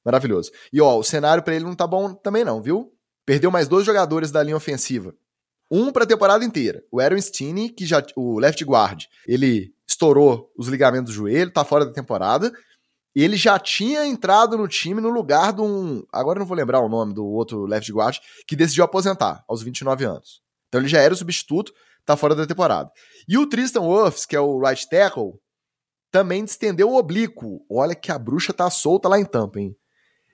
Maravilhoso. E ó, o cenário para ele não tá bom também não, viu? Perdeu mais dois jogadores da linha ofensiva. Um para a temporada inteira. O Aaron Stinney, que já o left guard, ele estourou os ligamentos do joelho, tá fora da temporada. Ele já tinha entrado no time no lugar de um, agora não vou lembrar o nome do outro left guard, que decidiu aposentar aos 29 anos. Então ele já era o substituto, tá fora da temporada. E o Tristan Wirfs, que é o right tackle, também distendeu o oblíquo. Olha que a bruxa tá solta lá em Tampa, hein?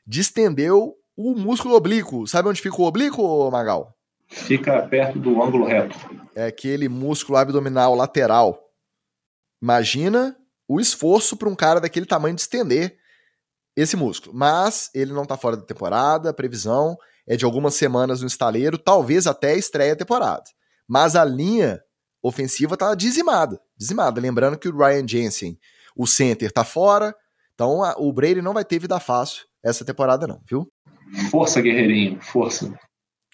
Distendeu o músculo oblíquo. Sabe onde fica o oblíquo, Magal? Fica perto do ângulo reto. É aquele músculo abdominal lateral. Imagina o esforço para um cara daquele tamanho de estender esse músculo. Mas ele não tá fora da temporada, a previsão é de algumas semanas no estaleiro, talvez até estreia a temporada. Mas a linha ofensiva tá dizimada, dizimada. Lembrando que o Ryan Jensen, o center, tá fora. Então a, o Brady não vai ter vida fácil essa temporada não, viu? Força, guerreirinho, força.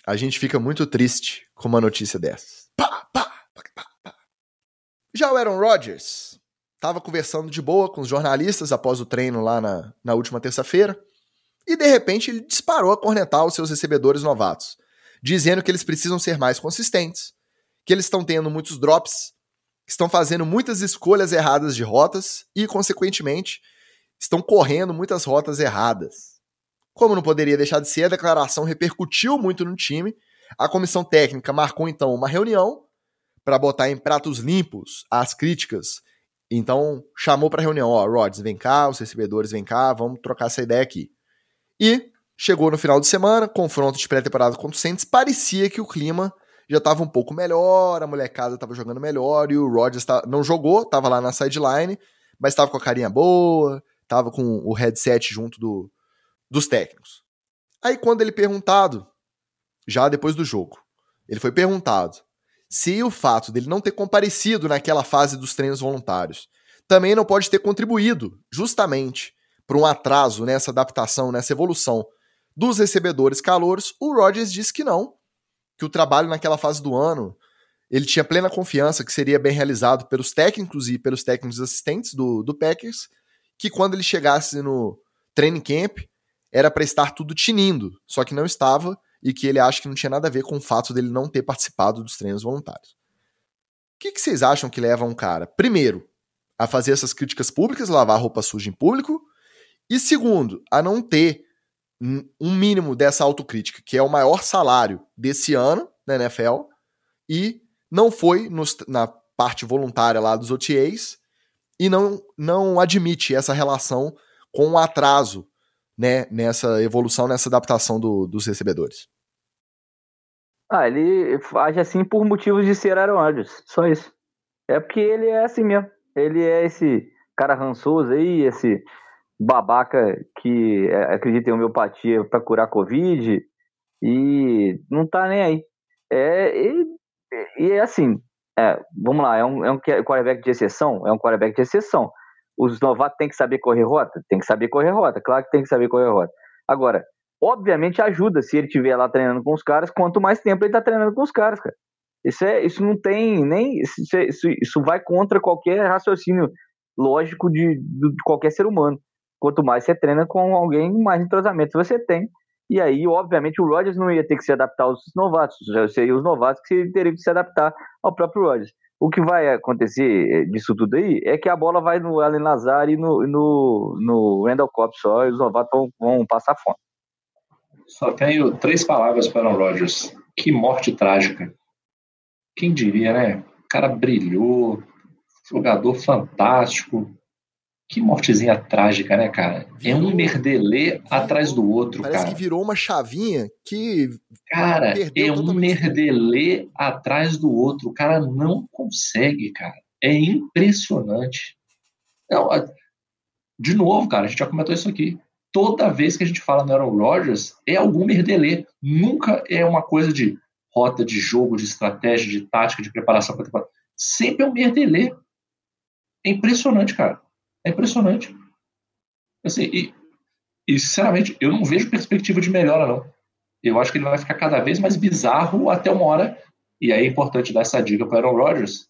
A gente fica muito triste com uma notícia dessas. Pá, pá, pá, Já o Aaron Rodgers estava conversando de boa com os jornalistas após o treino lá na, na última terça-feira e de repente ele disparou a cornetar os seus recebedores novatos, dizendo que eles precisam ser mais consistentes, que eles estão tendo muitos drops, estão fazendo muitas escolhas erradas de rotas e, consequentemente, estão correndo muitas rotas erradas. Como não poderia deixar de ser, a declaração repercutiu muito no time. A comissão técnica marcou então uma reunião para botar em pratos limpos as críticas. Então chamou para reunião, ó, Rods, vem cá, os recebedores, vem cá, vamos trocar essa ideia aqui. E chegou no final de semana, confronto de pré-temporada contra o Saints, parecia que o clima já estava um pouco melhor, a molecada estava jogando melhor e o Rodgers tá, não jogou, estava lá na sideline, mas estava com a carinha boa, estava com o headset junto do, dos técnicos. Aí quando ele perguntado, já depois do jogo, ele foi perguntado se o fato dele não ter comparecido naquela fase dos treinos voluntários também não pode ter contribuído justamente para um atraso nessa adaptação, nessa evolução dos recebedores calouros, o Rodgers disse que não, que o trabalho naquela fase do ano ele tinha plena confiança que seria bem realizado pelos técnicos e pelos técnicos assistentes do, do Packers, que quando ele chegasse no training camp era para estar tudo tinindo, só que não estava e que ele acha que não tinha nada a ver com o fato dele não ter participado dos treinos voluntários. O que, que vocês acham que leva um cara, primeiro, a fazer essas críticas públicas, lavar roupa suja em público, e segundo, a não ter um mínimo dessa autocrítica, que é o maior salário desse ano na NFL, e não foi nos, na parte voluntária lá dos OTAs e não, não admite essa relação com o atraso né, nessa evolução, nessa adaptação do, dos recebedores. Ah, ele age assim por motivos de ser Aaron Rodgers, só isso. É porque ele é assim mesmo. Ele é esse cara rançoso aí, esse babaca que é, acredita em homeopatia para curar Covid e não tá nem aí. É, e, e é assim, é, vamos lá, é um, é um quarterback de exceção? É um quarterback de exceção. Os novatos têm que saber correr rota? Tem que saber correr rota, claro que tem que saber correr rota. Agora, obviamente ajuda se ele estiver lá treinando com os caras, quanto mais tempo ele está treinando com os caras, cara. Isso, é, isso não tem nem. Isso, é, isso, isso vai contra qualquer raciocínio lógico de, de, qualquer ser humano. Quanto mais você treina com alguém, mais entrosamento você tem. E aí, obviamente, o Rodgers não ia ter que se adaptar aos novatos, já seriam os novatos que teriam que se adaptar ao próprio Rodgers. O que vai acontecer eh, disso tudo aí é que a bola vai no Allen Lazar e no, no, no Randall Cobb só, e os novatos vão, vão passar fome. Só tenho três palavras para o Rodgers. Que morte trágica. Quem diria, né? O cara brilhou, jogador fantástico, que mortezinha trágica, né, cara? Virou, é um merdelê atrás do outro, parece cara. Parece que virou uma chavinha que. Cara, é um merdelê atrás do outro. O cara não consegue, cara. É impressionante. Não, de novo, cara, a gente já comentou isso aqui. Toda vez que a gente fala no Aaron Rodgers, é algum merdelê. Nunca é uma coisa de rota de jogo, de estratégia, de tática, de preparação para temporada. Sempre é um merdelê. É impressionante, cara. É impressionante. Assim, e, e, sinceramente, eu não vejo perspectiva de melhora, não. Eu acho que ele vai ficar cada vez mais bizarro até uma hora. E aí é importante dar essa dica para Aaron Rodgers.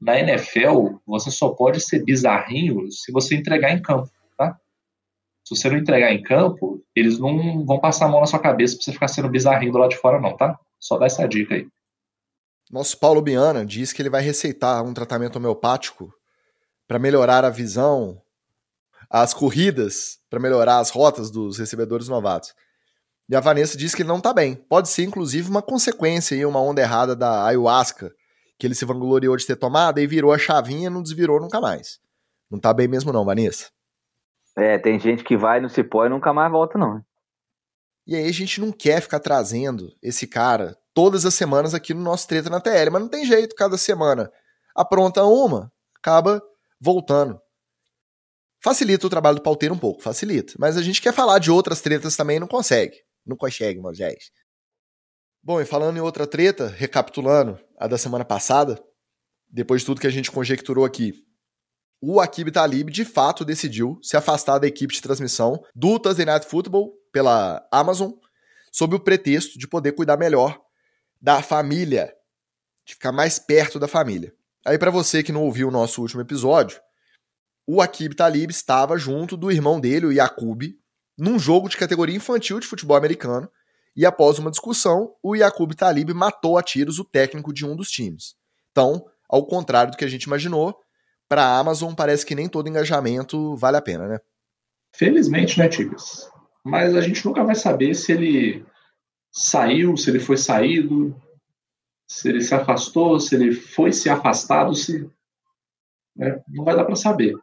Na NFL, você só pode ser bizarrinho se você entregar em campo, tá? Se você não entregar em campo, eles não vão passar a mão na sua cabeça para você ficar sendo bizarrinho do lado de fora, não, tá? Só dá essa dica aí. Nosso Paulo Biana diz que ele vai receitar um tratamento homeopático para melhorar a visão, as corridas, para melhorar as rotas dos recebedores novatos. E a Vanessa diz que ele não está bem. Pode ser, inclusive, uma consequência e uma onda errada da ayahuasca, que ele se vangloriou de ter tomado e virou a chavinha e não desvirou nunca mais. Não está bem mesmo não, Vanessa. É, tem gente que vai no cipó e nunca mais volta, não. E aí a gente não quer ficar trazendo esse cara todas as semanas aqui no nosso Treta na TL, mas não tem jeito, cada semana apronta uma, acaba voltando. Facilita o trabalho do pauteiro um pouco, facilita. Mas a gente quer falar de outras tretas também e não consegue. Não consegue, Moisés. Bom, e falando em outra treta, recapitulando a da semana passada, depois de tudo que a gente conjecturou aqui, o Akib Talib de fato decidiu se afastar da equipe de transmissão do Thursday Night Football pela Amazon, sob o pretexto de poder cuidar melhor da família, de ficar mais perto da família. Aí, para você que não ouviu o nosso último episódio, o Akib Talib estava junto do irmão dele, o Yakub, num jogo de categoria infantil de futebol americano, e após uma discussão, o Yakub Talib matou a tiros o técnico de um dos times. Então, ao contrário do que a gente imaginou, para a Amazon parece que nem todo engajamento vale a pena, né? Felizmente, né, Tigres? Mas a gente nunca vai saber se ele saiu, se ele foi saído, se ele se afastou, se ele foi se afastado, se né? não vai dar para saber.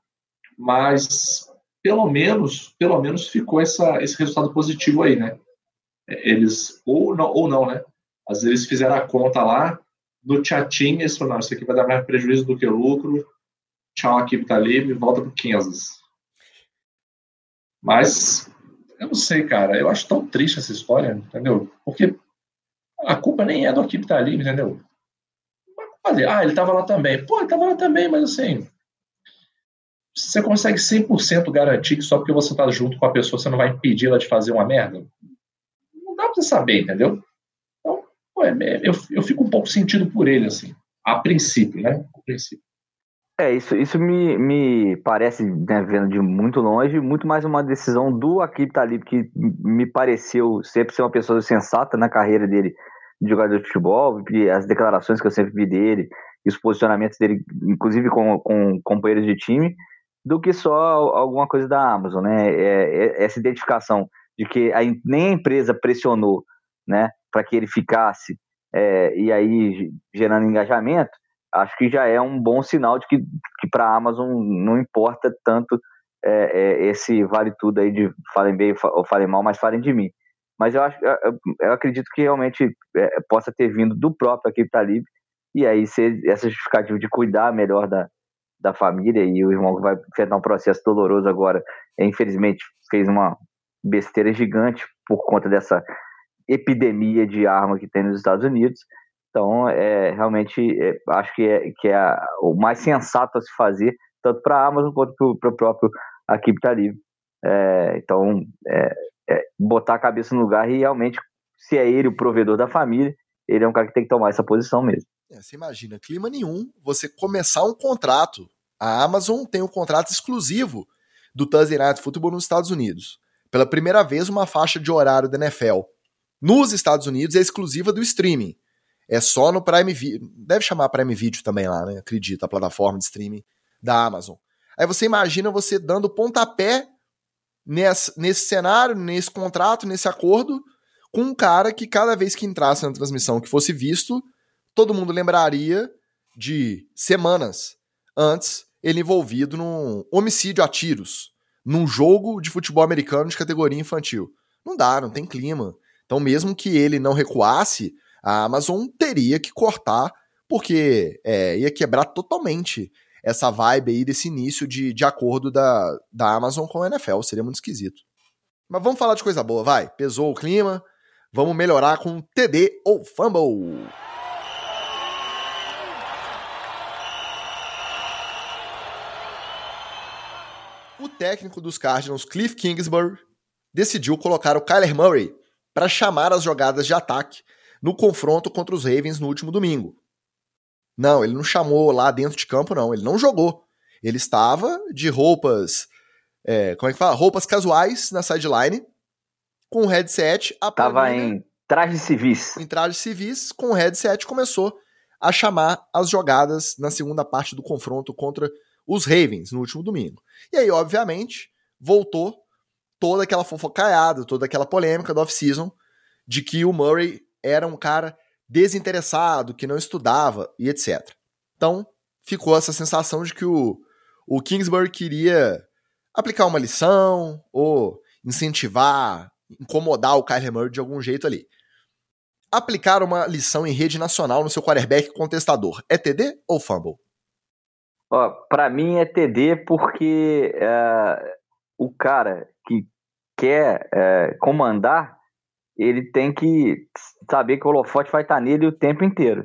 Mas pelo menos, pelo menos ficou essa, esse resultado positivo aí, né? Eles ou não, ou não, né? Às vezes fizeram a conta lá no chatinho, eles falaram, não, isso aqui vai dar mais prejuízo do que lucro. Tchau, a equipe tá livre, volta pro Kansas. Mas eu não sei, cara. Eu acho tão triste essa história, entendeu? Porque a culpa nem é do equipe tá livre, entendeu? Ah, ele estava lá também. Pô, ele estava lá também, mas assim, você consegue 100% garantir que só porque você está junto com a pessoa você não vai impedir ela de fazer uma merda? Não dá para você saber, entendeu? Então, pô, é, eu, eu fico um pouco sentido por ele, assim, a princípio, né? A princípio. É, isso, isso me, me parece, né, vendo de muito longe, muito mais uma decisão do Akib Talib, que me pareceu sempre ser uma pessoa sensata na carreira dele de jogador de futebol, e as declarações que eu sempre vi dele, e os posicionamentos dele, inclusive com, com companheiros de time, do que só alguma coisa da Amazon, né? É, é, essa identificação de que a, nem a empresa pressionou, né, para que ele ficasse, é, e aí gerando engajamento, acho que já é um bom sinal de que, que para a Amazon não importa tanto é, é, esse vale tudo aí de falem bem ou falem mal, mas falem de mim. Mas eu, acho, eu, eu acredito que realmente é, possa ter vindo do próprio aqui Talib e aí ser essa justificativa de cuidar melhor da, da família e o irmão que vai enfrentar um processo doloroso agora, infelizmente fez uma besteira gigante por conta dessa epidemia de arma que tem nos Estados Unidos. Então, é, realmente, é, acho que é, que é a, o mais sensato a se fazer, tanto para a Amazon quanto para o próprio Akib Talib. É, então, é, é, botar a cabeça no lugar e realmente, se é ele o provedor da família, ele é um cara que tem que tomar essa posição mesmo. É, você imagina, clima nenhum, você começar um contrato. A Amazon tem um contrato exclusivo do Thursday Night Football nos Estados Unidos. Pela primeira vez, uma faixa de horário da NFL. Nos Estados Unidos é exclusiva do streaming. É só no Prime Video. Deve chamar Prime Video também lá, né? Acredito, a plataforma de streaming da Amazon. Aí você imagina você dando pontapé nesse, nesse cenário, nesse contrato, nesse acordo, com um cara que cada vez que entrasse na transmissão que fosse visto, todo mundo lembraria de semanas antes ele envolvido num homicídio a tiros, num jogo de futebol americano de categoria infantil. Não dá, não tem clima. Então, mesmo que ele não recuasse, a Amazon teria que cortar, porque é, ia quebrar totalmente essa vibe aí desse início de, de acordo da, da Amazon com a NFL. Seria muito esquisito. Mas vamos falar de coisa boa, vai. Pesou o clima, vamos melhorar com TD ou Fumble. O técnico dos Cardinals, Cliff Kingsbury, decidiu colocar o Kyler Murray para chamar as jogadas de ataque no confronto contra os Ravens no último domingo. Não, ele não chamou lá dentro de campo, não. Ele não jogou. Ele estava de roupas. É, como é que fala? Roupas casuais na sideline, com o headset. Estava em trajes civis. Em trajes civis, com o headset, começou a chamar as jogadas na segunda parte do confronto contra os Ravens no último domingo. E aí, obviamente, voltou toda aquela fofocaiada, toda aquela polêmica do off-season de que o Murray era um cara desinteressado, que não estudava e etc. Então, ficou essa sensação de que o, o Kingsbury queria aplicar uma lição ou incentivar, incomodar o Kyler Murray de algum jeito ali. Aplicar uma lição em rede nacional no seu quarterback contestador é TD ou fumble? Ó, para mim é TD porque é, o cara que quer é, comandar ele tem que saber que o holofote vai estar nele o tempo inteiro.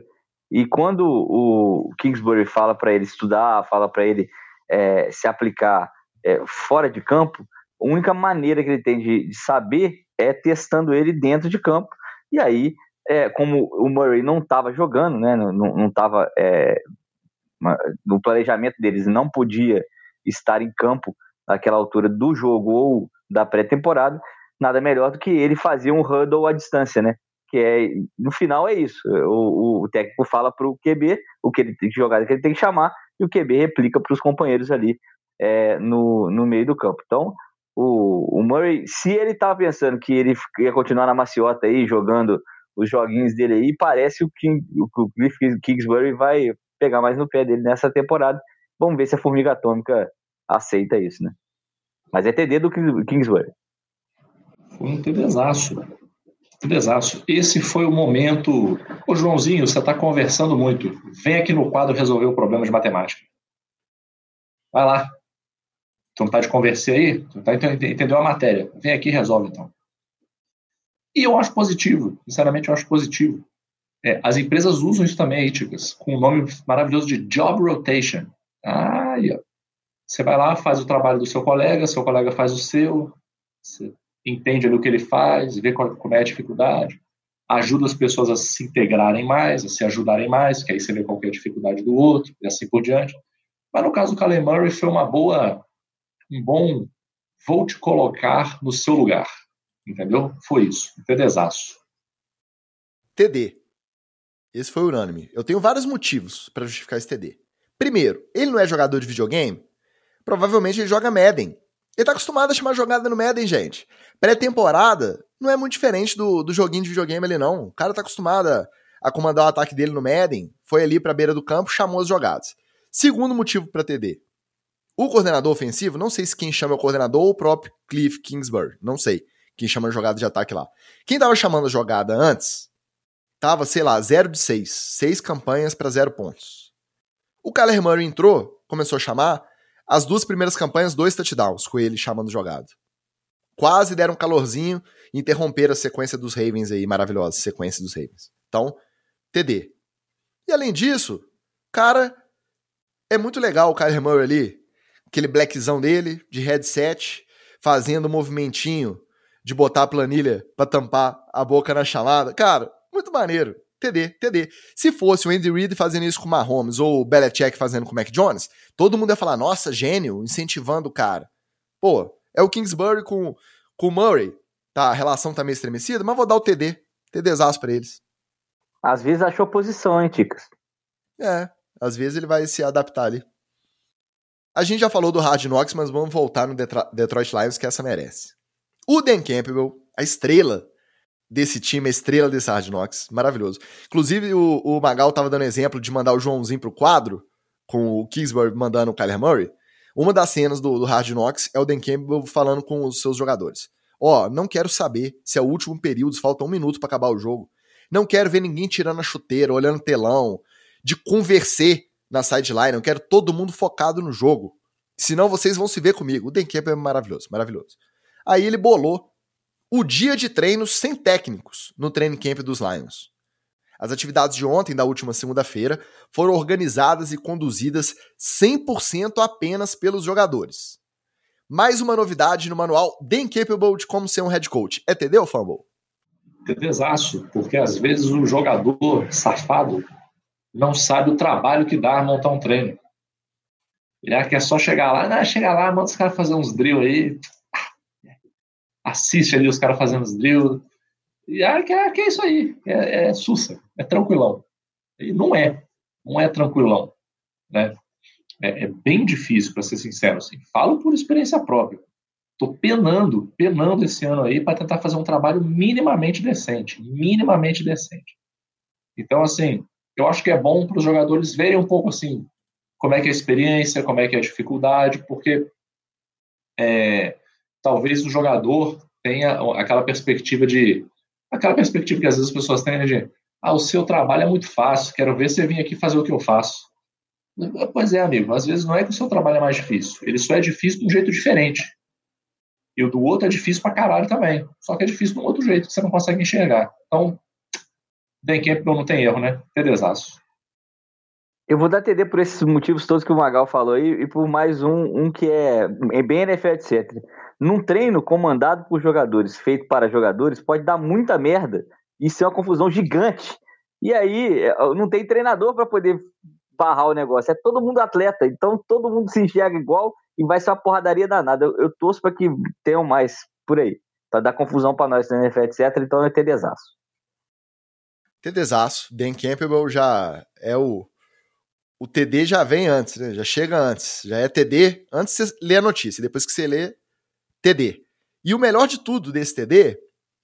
E quando o Kingsbury fala para ele estudar, fala para ele é, se aplicar é, fora de campo, a única maneira que ele tem de, de, saber é testando ele dentro de campo. E aí, é, como o Murray não estava jogando, né, não estava é, no planejamento deles, não podia estar em campo naquela altura do jogo ou da pré-temporada, nada melhor do que ele fazer um huddle à distância, né? Que é, no final é isso. O, o técnico fala para o QB o que ele tem que jogar, que ele tem que chamar, e o QB replica para os companheiros ali é, no, no meio do campo. Então, o, o Murray, se ele estava pensando que ele ia continuar na maciota aí, jogando os joguinhos dele aí, parece o que o Cliff Kingsbury vai pegar mais no pé dele nessa temporada. Vamos ver se a Formiga Atômica aceita isso, né? Mas é TD do Kingsbury. Foi um TDzaço. TDzaço. Esse foi o momento. Ô, Joãozinho, você está conversando muito. Vem aqui no quadro resolver o problema de matemática. Vai lá. Tu não tá de conversar aí? Tu tá entendeu a matéria. Vem aqui e resolve, então. E eu acho positivo. Sinceramente, eu acho positivo. É, as empresas usam isso também aí, Ticas, com o nome maravilhoso de Job Rotation. Ah, você vai lá, faz o trabalho do seu colega, seu colega faz o seu, você entende ali o que ele faz, vê qual, como é a dificuldade, ajuda as pessoas a se integrarem mais, a se ajudarem mais, que aí você vê qual é a dificuldade do outro, e assim por diante. Mas no caso do Kalen Murray foi uma boa, um bom, vou te colocar no seu lugar, entendeu? Foi isso, um TDzaço. TD. Esse foi unânime. Eu tenho vários motivos para justificar esse TD. Primeiro, ele não é jogador de videogame? Provavelmente ele joga Madden. Ele tá acostumado a chamar jogada no Madden, gente. Pré-temporada não é muito diferente do, do joguinho de videogame ali, não. O cara tá acostumado a, comandar o ataque dele no Madden, foi ali pra beira do campo, chamou as jogadas. Segundo motivo para TD. O coordenador ofensivo, não sei se quem chama é o coordenador ou o próprio Cliff Kingsbury, não sei quem chama a jogada de ataque lá. Quem tava chamando a jogada antes, tava, sei lá, 0 de 6, 6 campanhas para 0 pontos. O Kyler Murray entrou, começou a chamar, as duas primeiras campanhas, dois touchdowns, com ele chamando jogado. Quase deram um calorzinho e interromperam a sequência dos Ravens aí, maravilhosa sequência dos Ravens. Então, TD. E além disso, cara, é muito legal o Kyler Murray ali, aquele blackzão dele, de headset, fazendo um movimentinho de botar a planilha para tampar a boca na chamada. Cara, muito maneiro. TD, TD. Se fosse o Andy Reid fazendo isso com o Mahomes ou o Belichick fazendo com o Mac Jones, todo mundo ia falar, nossa, gênio, incentivando o cara. Pô, é o Kingsbury com, com o Murray. Tá, a relação tá meio estremecida, mas vou dar o TD. TDzaço pra eles. Às vezes achou posição, hein, Ticas? É, às vezes ele vai se adaptar ali. A gente já falou do Hard Knocks, mas vamos voltar no Detroit Lions, que essa merece. O Dan Campbell, a estrela desse time, a estrela desse Hard Knocks. Maravilhoso. Inclusive, o, o Magal tava dando exemplo de mandar o Joãozinho pro quadro, com o Kingsbury mandando o Kyler Murray. Uma das cenas do, do Hard Knocks é o Dan Campbell falando com os seus jogadores. Ó, oh, não quero saber se é o último período, falta um minuto para acabar o jogo. Não quero ver ninguém tirando a chuteira, olhando telão, de conversar na sideline. Eu quero todo mundo focado no jogo. Senão vocês vão se ver comigo. O Dan Campbell é maravilhoso, maravilhoso. Aí ele bolou o dia de treinos sem técnicos no training camp dos Lions. As atividades de ontem, da última segunda-feira, foram organizadas e conduzidas 100% apenas pelos jogadores. Mais uma novidade no manual The Incapable de como ser um head coach. É TD ou Fumble? TDzaço, porque às vezes o jogador safado não sabe o trabalho que dá montar um treino. Ele acha que é só chegar lá, não, chegar lá, manda os caras fazer uns drill aí, assiste ali os caras fazendo os drills. E é, que, é, que é isso aí, é, é sussa, é tranquilão. E não é, não é tranquilão. Né? É, é bem difícil, para ser sincero. Assim. Falo por experiência própria. Estou penando, penando esse ano aí para tentar fazer um trabalho minimamente decente, minimamente decente. Então, assim, eu acho que é bom para os jogadores verem um pouco assim como é que é a experiência, como é que é a dificuldade, porque é, talvez o jogador tenha aquela perspectiva de. aquela perspectiva que às vezes as pessoas têm né, de. Ah, o seu trabalho é muito fácil, quero ver você vir aqui fazer o que eu faço. Pois é, amigo, às vezes não é que o seu trabalho é mais difícil, ele só é difícil de um jeito diferente. E o do outro é difícil pra caralho também. Só que é difícil de um outro jeito que você não consegue enxergar. Então, Dan Campbell não tem erro, né? TDzaço. Eu vou dar TD por esses motivos todos que o Magal falou aí e por mais um, um que é, é bem NFL, etc. Num treino comandado por jogadores, feito para jogadores, pode dar muita merda e ser uma confusão gigante. E aí é, não tem treinador para poder barrar o negócio. É todo mundo atleta, então todo mundo se enxerga igual e vai ser uma porradaria danada. Eu, eu torço para que tenham mais por aí, para dar confusão para nós na NFL, etc. Então é TDzaço. TDzaço. Dan Campbell já é o. O TD já vem antes, né? Já chega antes. Já é TD antes de você ler a notícia. Depois que você lê, TD. E o melhor de tudo desse TD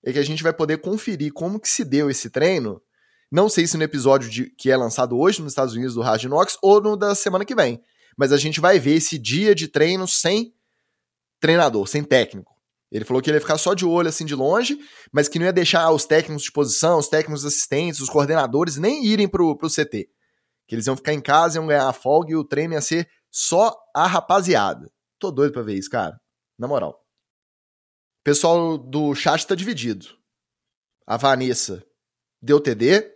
é que a gente vai poder conferir como que se deu esse treino. Não sei se no episódio de, que é lançado hoje nos Estados Unidos do Hard Knocks ou no da semana que vem. Mas a gente vai ver esse dia de treino sem treinador, sem técnico. Ele falou que ele ia ficar só de olho assim de longe, mas que não ia deixar os técnicos de posição, os técnicos assistentes, os coordenadores nem irem pro, pro CT. Que eles iam ficar em casa, iam ganhar a folga e o treino ia ser só a rapaziada. Tô doido pra ver isso, cara. Na moral. Pessoal do chat está dividido. A Vanessa deu TD,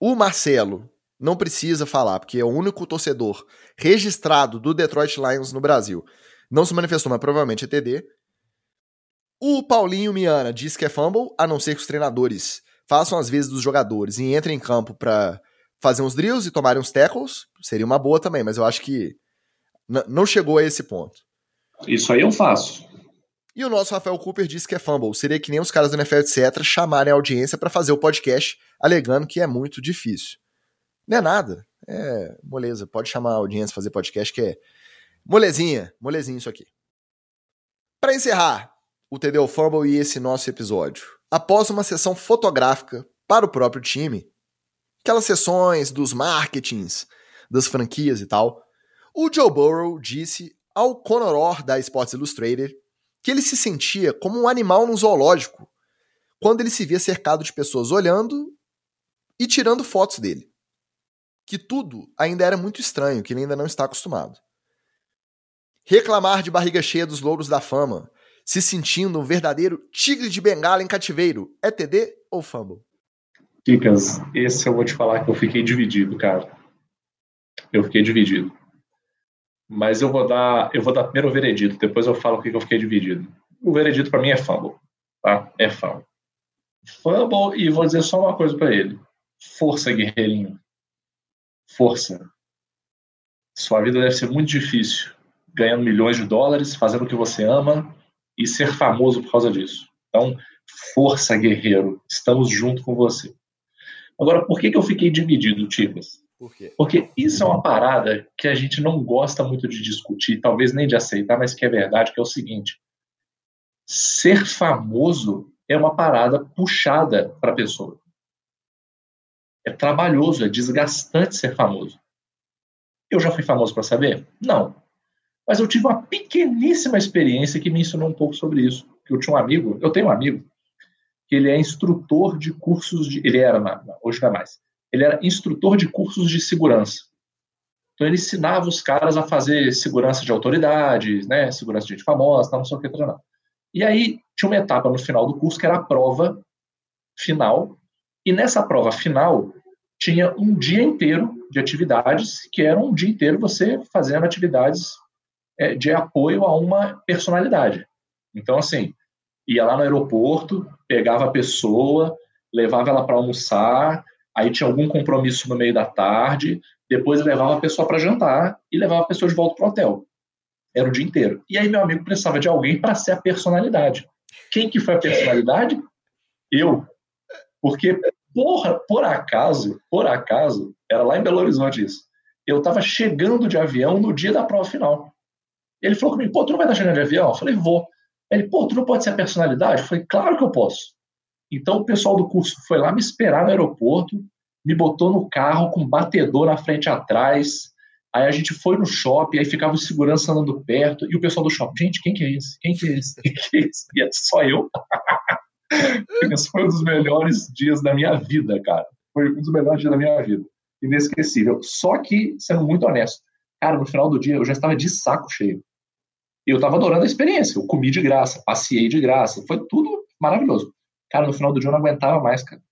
O Marcelo não precisa falar, porque é o único torcedor registrado do Detroit Lions no Brasil. Não se manifestou, mas provavelmente é TD. O Paulinho Miana diz que é fumble, a não ser que os treinadores façam as vezes dos jogadores e entrem em campo para fazer uns drills e tomarem uns tackles. Seria uma boa também, mas eu acho que não chegou a esse ponto. Isso aí eu faço. E o nosso Rafael Cooper disse que é fumble. Seria que nem os caras do NFL, etc., chamarem a audiência para fazer o podcast, alegando que é muito difícil. Não é nada. É moleza. Pode chamar a audiência fazer podcast, que é molezinha. Molezinha isso aqui. Para encerrar o TD Fumble e esse nosso episódio, após uma sessão fotográfica para o próprio time, aquelas sessões dos marketings, das franquias e tal, o Joe Burrow disse ao Conor Orr da Sports Illustrated que ele se sentia como um animal no zoológico quando ele se via cercado de pessoas olhando e tirando fotos dele. Que tudo ainda era muito estranho, que ele ainda não está acostumado. Reclamar de barriga cheia dos louros da fama, se sentindo um verdadeiro tigre de bengala em cativeiro, é TD ou fumble? Dicas, esse eu vou te falar que eu fiquei dividido, cara. Eu fiquei dividido. Mas eu vou dar, eu vou dar primeiro o veredito, depois eu falo o que eu fiquei dividido. O veredito para mim é fumble, tá? É fumble. Fumble e vou dizer só uma coisa para ele. Força, guerreirinho. Força. Sua vida deve ser muito difícil, ganhando milhões de dólares, fazendo o que você ama e ser famoso por causa disso. Então, força, guerreiro. Estamos junto com você. Agora, por que, que eu fiquei dividido, Ticas? Por quê? Porque isso é uma parada que a gente não gosta muito de discutir, talvez nem de aceitar, mas que é verdade, que é o seguinte: ser famoso é uma parada puxada para a pessoa. É trabalhoso, é desgastante ser famoso. Eu já fui famoso para saber? Não. Mas eu tive uma pequeníssima experiência que me ensinou um pouco sobre isso. Eu tinha um amigo, eu tenho um amigo, que ele é instrutor de cursos de. Ele era, hoje não é mais ele era instrutor de cursos de segurança. Então ele ensinava os caras a fazer segurança de autoridades, né, segurança de gente famosa, tal, não sei o que, tal, E aí tinha uma etapa no final do curso que era a prova final, e nessa prova final tinha um dia inteiro de atividades, que era um dia inteiro você fazendo atividades é, de apoio a uma personalidade. Então, assim, ia lá no aeroporto, pegava a pessoa, levava ela para almoçar, aí tinha algum compromisso no meio da tarde, depois levava a pessoa para jantar e levava a pessoa de volta para o hotel. Era o dia inteiro. E aí meu amigo precisava de alguém para ser a personalidade. Quem que foi a personalidade? Eu. Porque, porra, por acaso, por acaso, era lá em Belo Horizonte isso. Eu estava chegando de avião no dia da prova final. Ele falou comigo, pô, tu não vai estar chegando de avião? Eu falei, vou. Ele, pô, tu não pode ser a personalidade? Eu falei, claro que eu posso. Então o pessoal do curso foi lá me esperar no aeroporto, me botou no carro com batedor na frente e atrás. Aí a gente foi no shopping, aí ficava o segurança andando perto, e o pessoal do shopping, gente, quem que é esse? Quem que é esse? Quem que é esse? E é só eu. Esse foi um dos melhores dias da minha vida, cara. Foi um dos melhores dias da minha vida. Inesquecível. Só que, sendo muito honesto, cara, no final do dia eu já estava de saco cheio. E eu estava adorando a experiência. Eu comi de graça, passei de graça, foi tudo maravilhoso. Cara, no final do dia eu não aguentava mais, cara.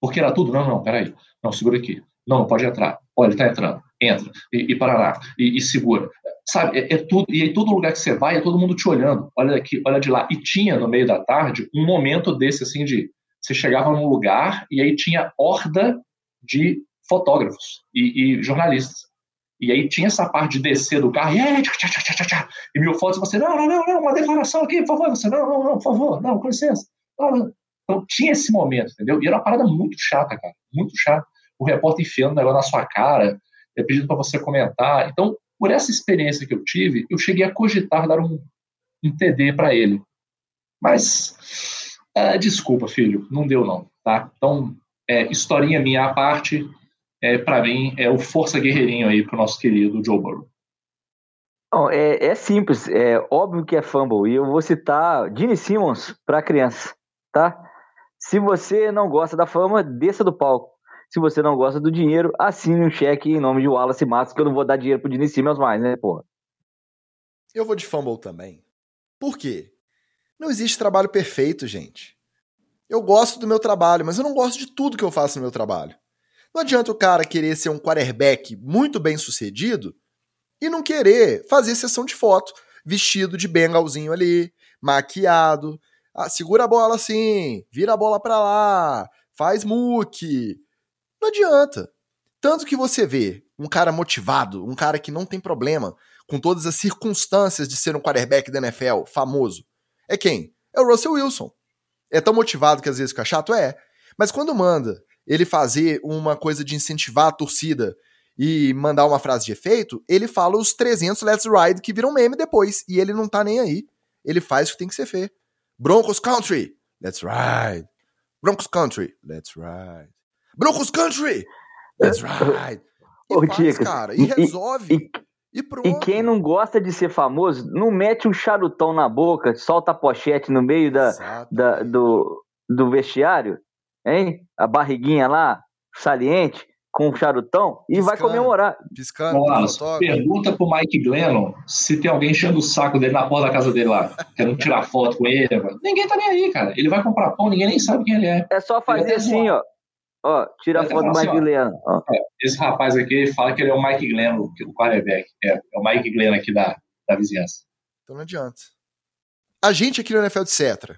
Porque era tudo, não, não, peraí. Não, segura aqui. Não, não pode entrar. Olha, ele tá entrando. Entra. E, e lá. E, e, segura. Sabe, é, é, tudo. E aí todo lugar que você vai, é todo mundo te olhando. Olha daqui, olha de lá. E tinha, no meio da tarde, um momento desse, assim, de... Você chegava num lugar e aí tinha horda de fotógrafos e, e jornalistas. E aí tinha essa parte de descer do carro e, tchá, tchá, tchá, tchá, e mil fotos, você, não, não, não, não, uma declaração aqui, por favor, você, não, não, não, por favor, não, com licença. Não, não. Então tinha esse momento, entendeu? E era uma parada muito chata, cara. Muito chata. O repórter enfiando o negócio na sua cara, é pedindo para você comentar. Então, por essa experiência que eu tive, eu cheguei a cogitar dar um, um TD para ele. Mas, é, desculpa, filho, não deu não, tá? Então, é, historinha minha à parte, é, para mim, é o força guerreirinho aí pro nosso querido Joe Burrow. Não, é, é, simples, é óbvio que é fumble. E eu vou citar Gene Simmons para criança, tá? Se você não gosta da fama, desça do palco. Se você não gosta do dinheiro, assine um cheque em nome de Wallace Matos, que eu não vou dar dinheiro pro Dini Simmons mais, né, porra? Eu vou de fumble também. Por quê? Não existe trabalho perfeito, gente. Eu gosto do meu trabalho, mas eu não gosto de tudo que eu faço no meu trabalho. Não adianta o cara querer ser um quarterback muito bem sucedido e não querer fazer sessão de foto vestido de bengalzinho ali, maquiado. Ah, segura a bola assim, vira a bola para lá, faz muque. Não adianta. Tanto que você vê um cara motivado, um cara que não tem problema com todas as circunstâncias de ser um quarterback da NFL famoso. É quem? É o Russell Wilson. É tão motivado que às vezes fica chato? É. Mas quando manda ele fazer uma coisa de incentivar a torcida e mandar uma frase de efeito, ele fala os 300 Let's Ride que viram meme depois. E ele não tá nem aí. Ele faz o que tem que ser feito. Broncos Country, let's ride. Broncos Country, let's ride. Broncos Country, let's ride. E Ô, faz, Ticas, cara, e, e- resolve. E, E, pronto. e quem não gosta de ser famoso, não mete um charutão na boca, solta a pochete no meio da, da- do, do vestiário, hein? A barriguinha lá, saliente, com o charutão, e vai Piscando. comemorar. Piscando, Vamos lá, pro fotógrafo. pergunta pro Mike Glennon se tem alguém enchendo o saco dele na porta da casa dele lá, querendo tirar foto com ele. mano. Ninguém tá nem aí, cara. Ele vai comprar pão, ninguém nem sabe quem ele é. É só fazer Ele assim, ó. Ó, tira a foto do assim, Mike ó. Leano. ó. Esse rapaz aqui fala que ele é o Mike Glennon, que- o quarterback. É, é o Mike Glennon aqui da, da vizinhança. Então não adianta. A gente aqui no NFL Etc.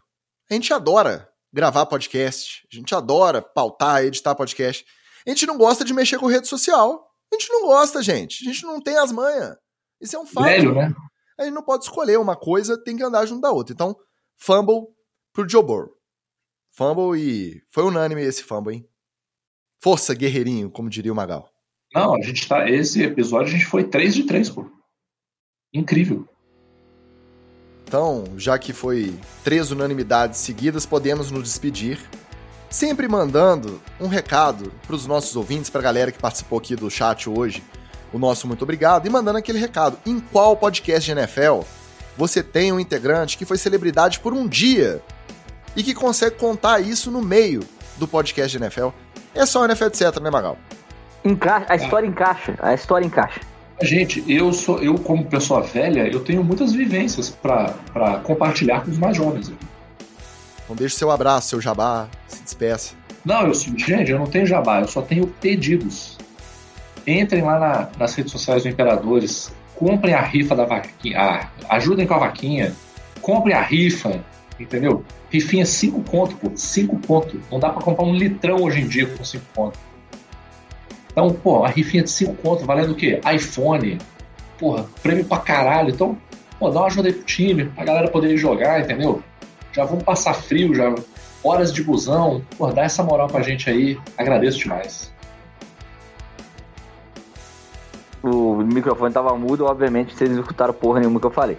A gente adora gravar podcast. A gente adora pautar, editar podcast. A gente não gosta de mexer com rede social. A gente não gosta, gente. A gente não tem as manhas. Isso é um fato. Velho, né? A gente não pode escolher uma coisa, tem que andar junto da outra. Então, fumble pro Joe Burrow. Fumble e. Foi unânime esse fumble, hein? Força, guerreirinho, como diria o Magal. Não, a gente tá. Esse episódio a gente foi 3 de 3, pô. Incrível. Então, já que foi três unanimidades seguidas, podemos nos despedir. Sempre mandando um recado para os nossos ouvintes, para a galera que participou aqui do chat hoje, o nosso muito obrigado, e mandando aquele recado. Em qual podcast de NFL você tem um integrante que foi celebridade por um dia e que consegue contar isso no meio do podcast de NFL? É só o NFL etc, né, Magal? Encaixa, a história encaixa. A história encaixa. Gente, eu sou, eu como pessoa velha, eu tenho muitas vivências pra pra compartilhar com os mais jovens. Então deixe seu abraço, seu jabá, se despeça. Não, eu gente, eu não tenho jabá, eu só tenho pedidos. Entrem lá na- nas redes sociais do Imperadores, comprem a rifa da vaquinha, ajudem com a vaquinha, comprem a rifa, entendeu? Rifinha 5 conto, pô, 5 conto. Não dá pra comprar um litrão hoje em dia com 5 conto. Então, pô, a rifinha de 5 conto valendo o quê? iPhone, porra, prêmio pra caralho. Então, pô, dá uma ajuda aí pro time, pra galera poder jogar, entendeu? Já vamos passar frio, já horas de busão. Pô, dá essa moral pra gente aí. Agradeço demais. o microfone tava mudo, obviamente vocês não escutaram porra nenhuma que eu falei.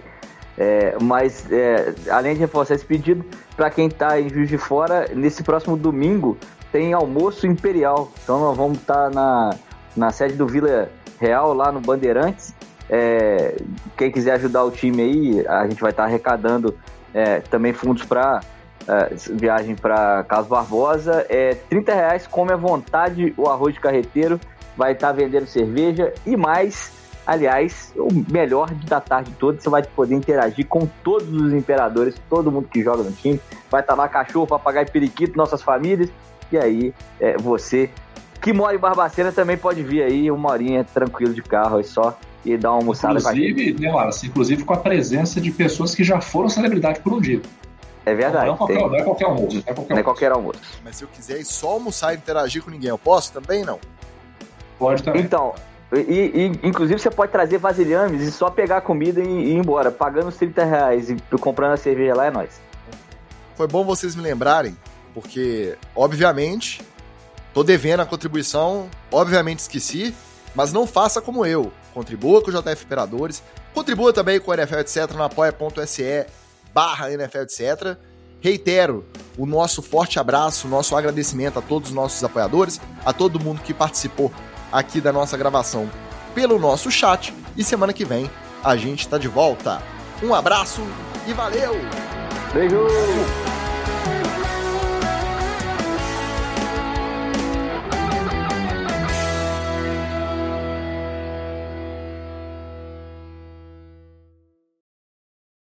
É, mas, é, além de reforçar esse pedido, para quem tá em Juiz de Fora, nesse próximo domingo tem almoço imperial. Então nós vamos estar na, na sede do Vila Real, lá no Bandeirantes. É, quem quiser ajudar o time aí, a gente vai estar arrecadando é, também fundos para viagem para Carlos Barbosa. É 30 reais, come à vontade o arroz de carreteiro vai estar vendendo cerveja e mais. Aliás, o melhor da tarde toda, você vai poder interagir com todos os imperadores, todo mundo que joga no time. Vai estar lá cachorro, papagaio periquito, nossas famílias. E aí, é, você que mora em Barbacena também pode vir aí uma horinha tranquilo de carro, é só e dar uma almoçada com a gente. Inclusive, né, Lara, inclusive com a presença de pessoas que já foram celebridade por um dia. É verdade, não, é qualquer, tem- não é qualquer almoço. Não é qualquer não é almoço. qualquer almoço. Mas se eu quiser ir só almoçar e interagir com ninguém, eu posso também? Não. Pode também. Então, e, e, inclusive você pode trazer vasilhames e só pegar a comida e, e ir embora. Pagando os 30 reais e comprando a cerveja lá é nóis. Foi bom vocês me lembrarem, porque, obviamente, tô devendo a contribuição, obviamente esqueci, mas não faça como eu. Contribua com o JF Imperadores, contribua também com o NFL etc no apoia.se barra NFL etc. Reitero o nosso forte abraço, o nosso agradecimento a todos os nossos apoiadores, a todo mundo que participou aqui da nossa gravação pelo nosso chat e semana que vem a gente tá de volta. Um abraço e valeu! Beijo!